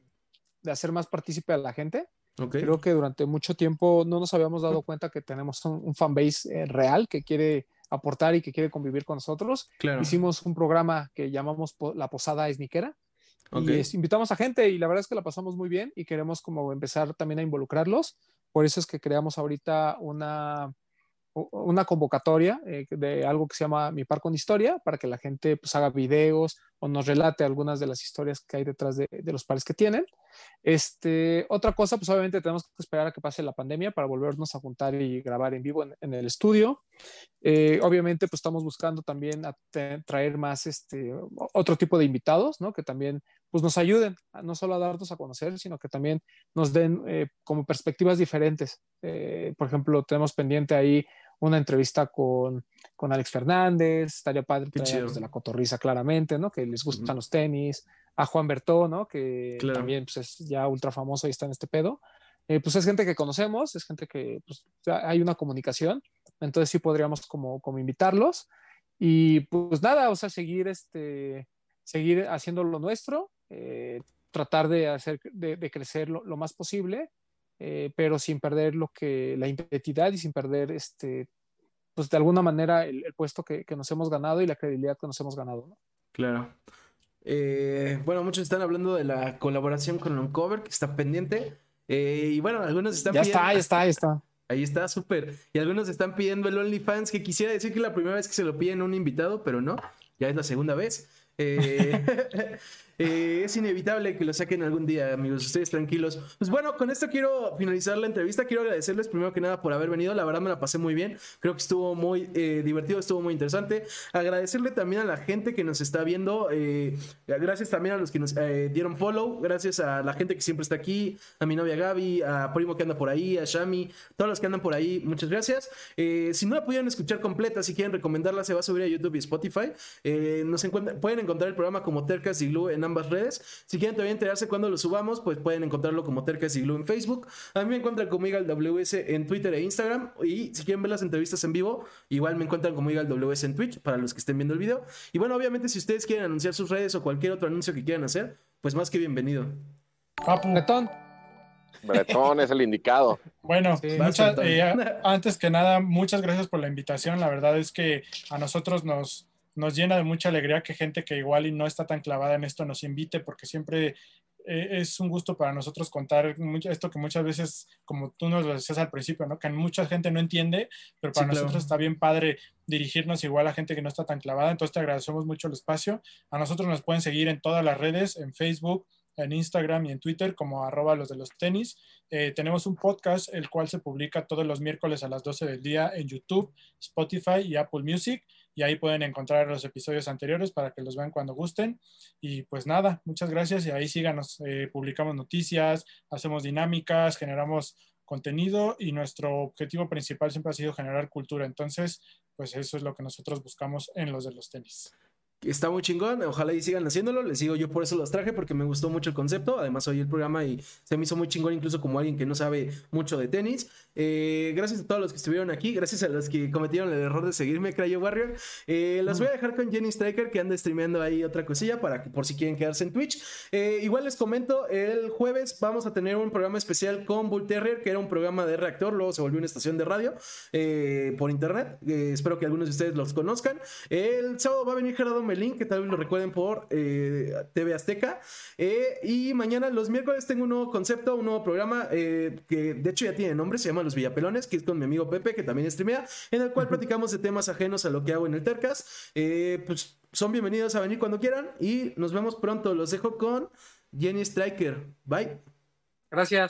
de hacer más partícipe a la gente. Ok. Creo que durante mucho tiempo no nos habíamos dado cuenta que tenemos un, un fanbase eh, real que quiere aportar y que quiere convivir con nosotros. Claro. Hicimos un programa que llamamos Po- La Posada Esniquera. Ok. Y es- invitamos a gente y la verdad es que la pasamos muy bien y queremos como empezar también a involucrarlos. Por eso es que creamos ahorita una, una convocatoria eh, de algo que se llama Mi Par con Historia para que la gente pues haga videos o nos relate algunas de las historias que hay detrás de, de los pares que tienen. Este, otra cosa, pues obviamente tenemos que esperar a que pase la pandemia para volvernos a juntar y grabar en vivo en, en el estudio. Eh, obviamente, pues estamos buscando también a traer más este, otro tipo de invitados, ¿no? Que también pues nos ayuden no solo a darnos a conocer, sino que también nos den eh, como perspectivas diferentes. Eh, por ejemplo, tenemos pendiente ahí una entrevista con, con Alex Fernández, estaría padre traer de la cotorriza claramente, ¿no? Que les gustan los tenis, a Juan Bertó, ¿no? Que Claro. también pues, es ya ultra famoso y está en este pedo. Eh, pues es gente que conocemos, es gente que pues, hay una comunicación, entonces sí podríamos como, como invitarlos y pues nada, o sea, seguir, este, seguir haciendo lo nuestro, eh, tratar de hacer, de, de crecer lo, lo más posible, eh, pero sin perder lo que, la identidad y sin perder, este, pues de alguna manera el, el puesto que, que nos hemos ganado y la credibilidad que nos hemos ganado, ¿no? Claro. Eh, bueno, muchos están hablando de la colaboración con Uncover, que está pendiente. Eh, y bueno, algunos están Ya pidiendo. está, ya está, ya está. Ahí está, súper. Y algunos están pidiendo el OnlyFans, que quisiera decir que es la primera vez que se lo piden a un invitado, pero no, ya es la segunda vez. Eh, eh, es inevitable que lo saquen algún día, amigos. Ustedes tranquilos. Pues bueno, con esto quiero finalizar la entrevista. Quiero agradecerles primero que nada por haber venido. La verdad me la pasé muy bien. Creo que estuvo muy eh, divertido, estuvo muy interesante. Agradecerle también a la gente que nos está viendo. eh, gracias también a los que nos dieron follow. Gracias a la gente que siempre está aquí. A mi novia Gaby, a Primo que anda por ahí, a Shami, todos los que andan por ahí. Muchas gracias. Si no la pudieron escuchar completa, si quieren recomendarla, se va a subir a YouTube y Spotify. Nos pueden encontrar el programa como Tercas y Glue en ambas redes. Si quieren todavía enterarse cuando lo subamos, pues pueden encontrarlo como Tercas y Glue en Facebook. A mí me encuentran como Igal WS en Twitter e Instagram. Y si quieren ver las entrevistas en vivo, igual me encuentran como Igal WS en Twitch para los que estén viendo el video. Y bueno, obviamente, si ustedes quieren anunciar sus redes o cualquier otro anuncio que quieran hacer, pues más que bienvenido. Papu, Bretón, Bretón es el indicado. bueno, Sí. muchas- eh, antes que nada, muchas gracias por la invitación. La verdad es que a nosotros nos, nos llena de mucha alegría que gente que igual y no está tan clavada en esto nos invite, porque siempre eh, es un gusto para nosotros contar esto que muchas veces, como tú nos lo decías al principio, ¿no? que mucha gente no entiende, pero para Sí, claro. nosotros está bien padre dirigirnos igual a gente que no está tan clavada. Entonces te agradecemos mucho el espacio. A nosotros nos pueden seguir en todas las redes, en Facebook, en Instagram y en Twitter como arroba los de los tenis. Eh, tenemos un podcast, el cual se publica todos los miércoles a las 12 del día en YouTube, Spotify y Apple Music. Y ahí pueden encontrar los episodios anteriores para que los vean cuando gusten. Y pues nada, muchas gracias y ahí síganos. Eh, publicamos noticias, hacemos dinámicas, generamos contenido y nuestro objetivo principal siempre ha sido generar cultura. Entonces, pues eso es lo que nosotros buscamos en los de los tenis. Está muy chingón, ojalá y sigan haciéndolo. Les digo, yo por eso los traje, porque me gustó mucho el concepto. Además, oí el programa y se me hizo muy chingón, incluso como alguien que no sabe mucho de tenis. Eh, gracias a todos los que estuvieron aquí, gracias a los que cometieron el error de seguirme, Crayo Warrior. Eh, las voy a dejar con Jenny Striker, que anda streameando ahí otra cosilla para que por si quieren quedarse en Twitch. Eh, igual les comento, el jueves vamos a tener un programa especial con Bull Terrier, que era un programa de reactor, luego se volvió una estación de radio por internet. espero que algunos de ustedes los conozcan. El sábado va a venir Gerardo Melín, que tal vez lo recuerden por TV Azteca. y mañana, los miércoles, tengo un nuevo concepto, un nuevo programa que de hecho ya tiene nombre, se llama los Villapelones, que es con mi amigo Pepe, que también streamea, en el cual platicamos de temas ajenos a lo que hago en el Tercas. Eh, pues son bienvenidos a venir cuando quieran y nos vemos pronto. Los dejo con Jenny Striker. Bye. Gracias.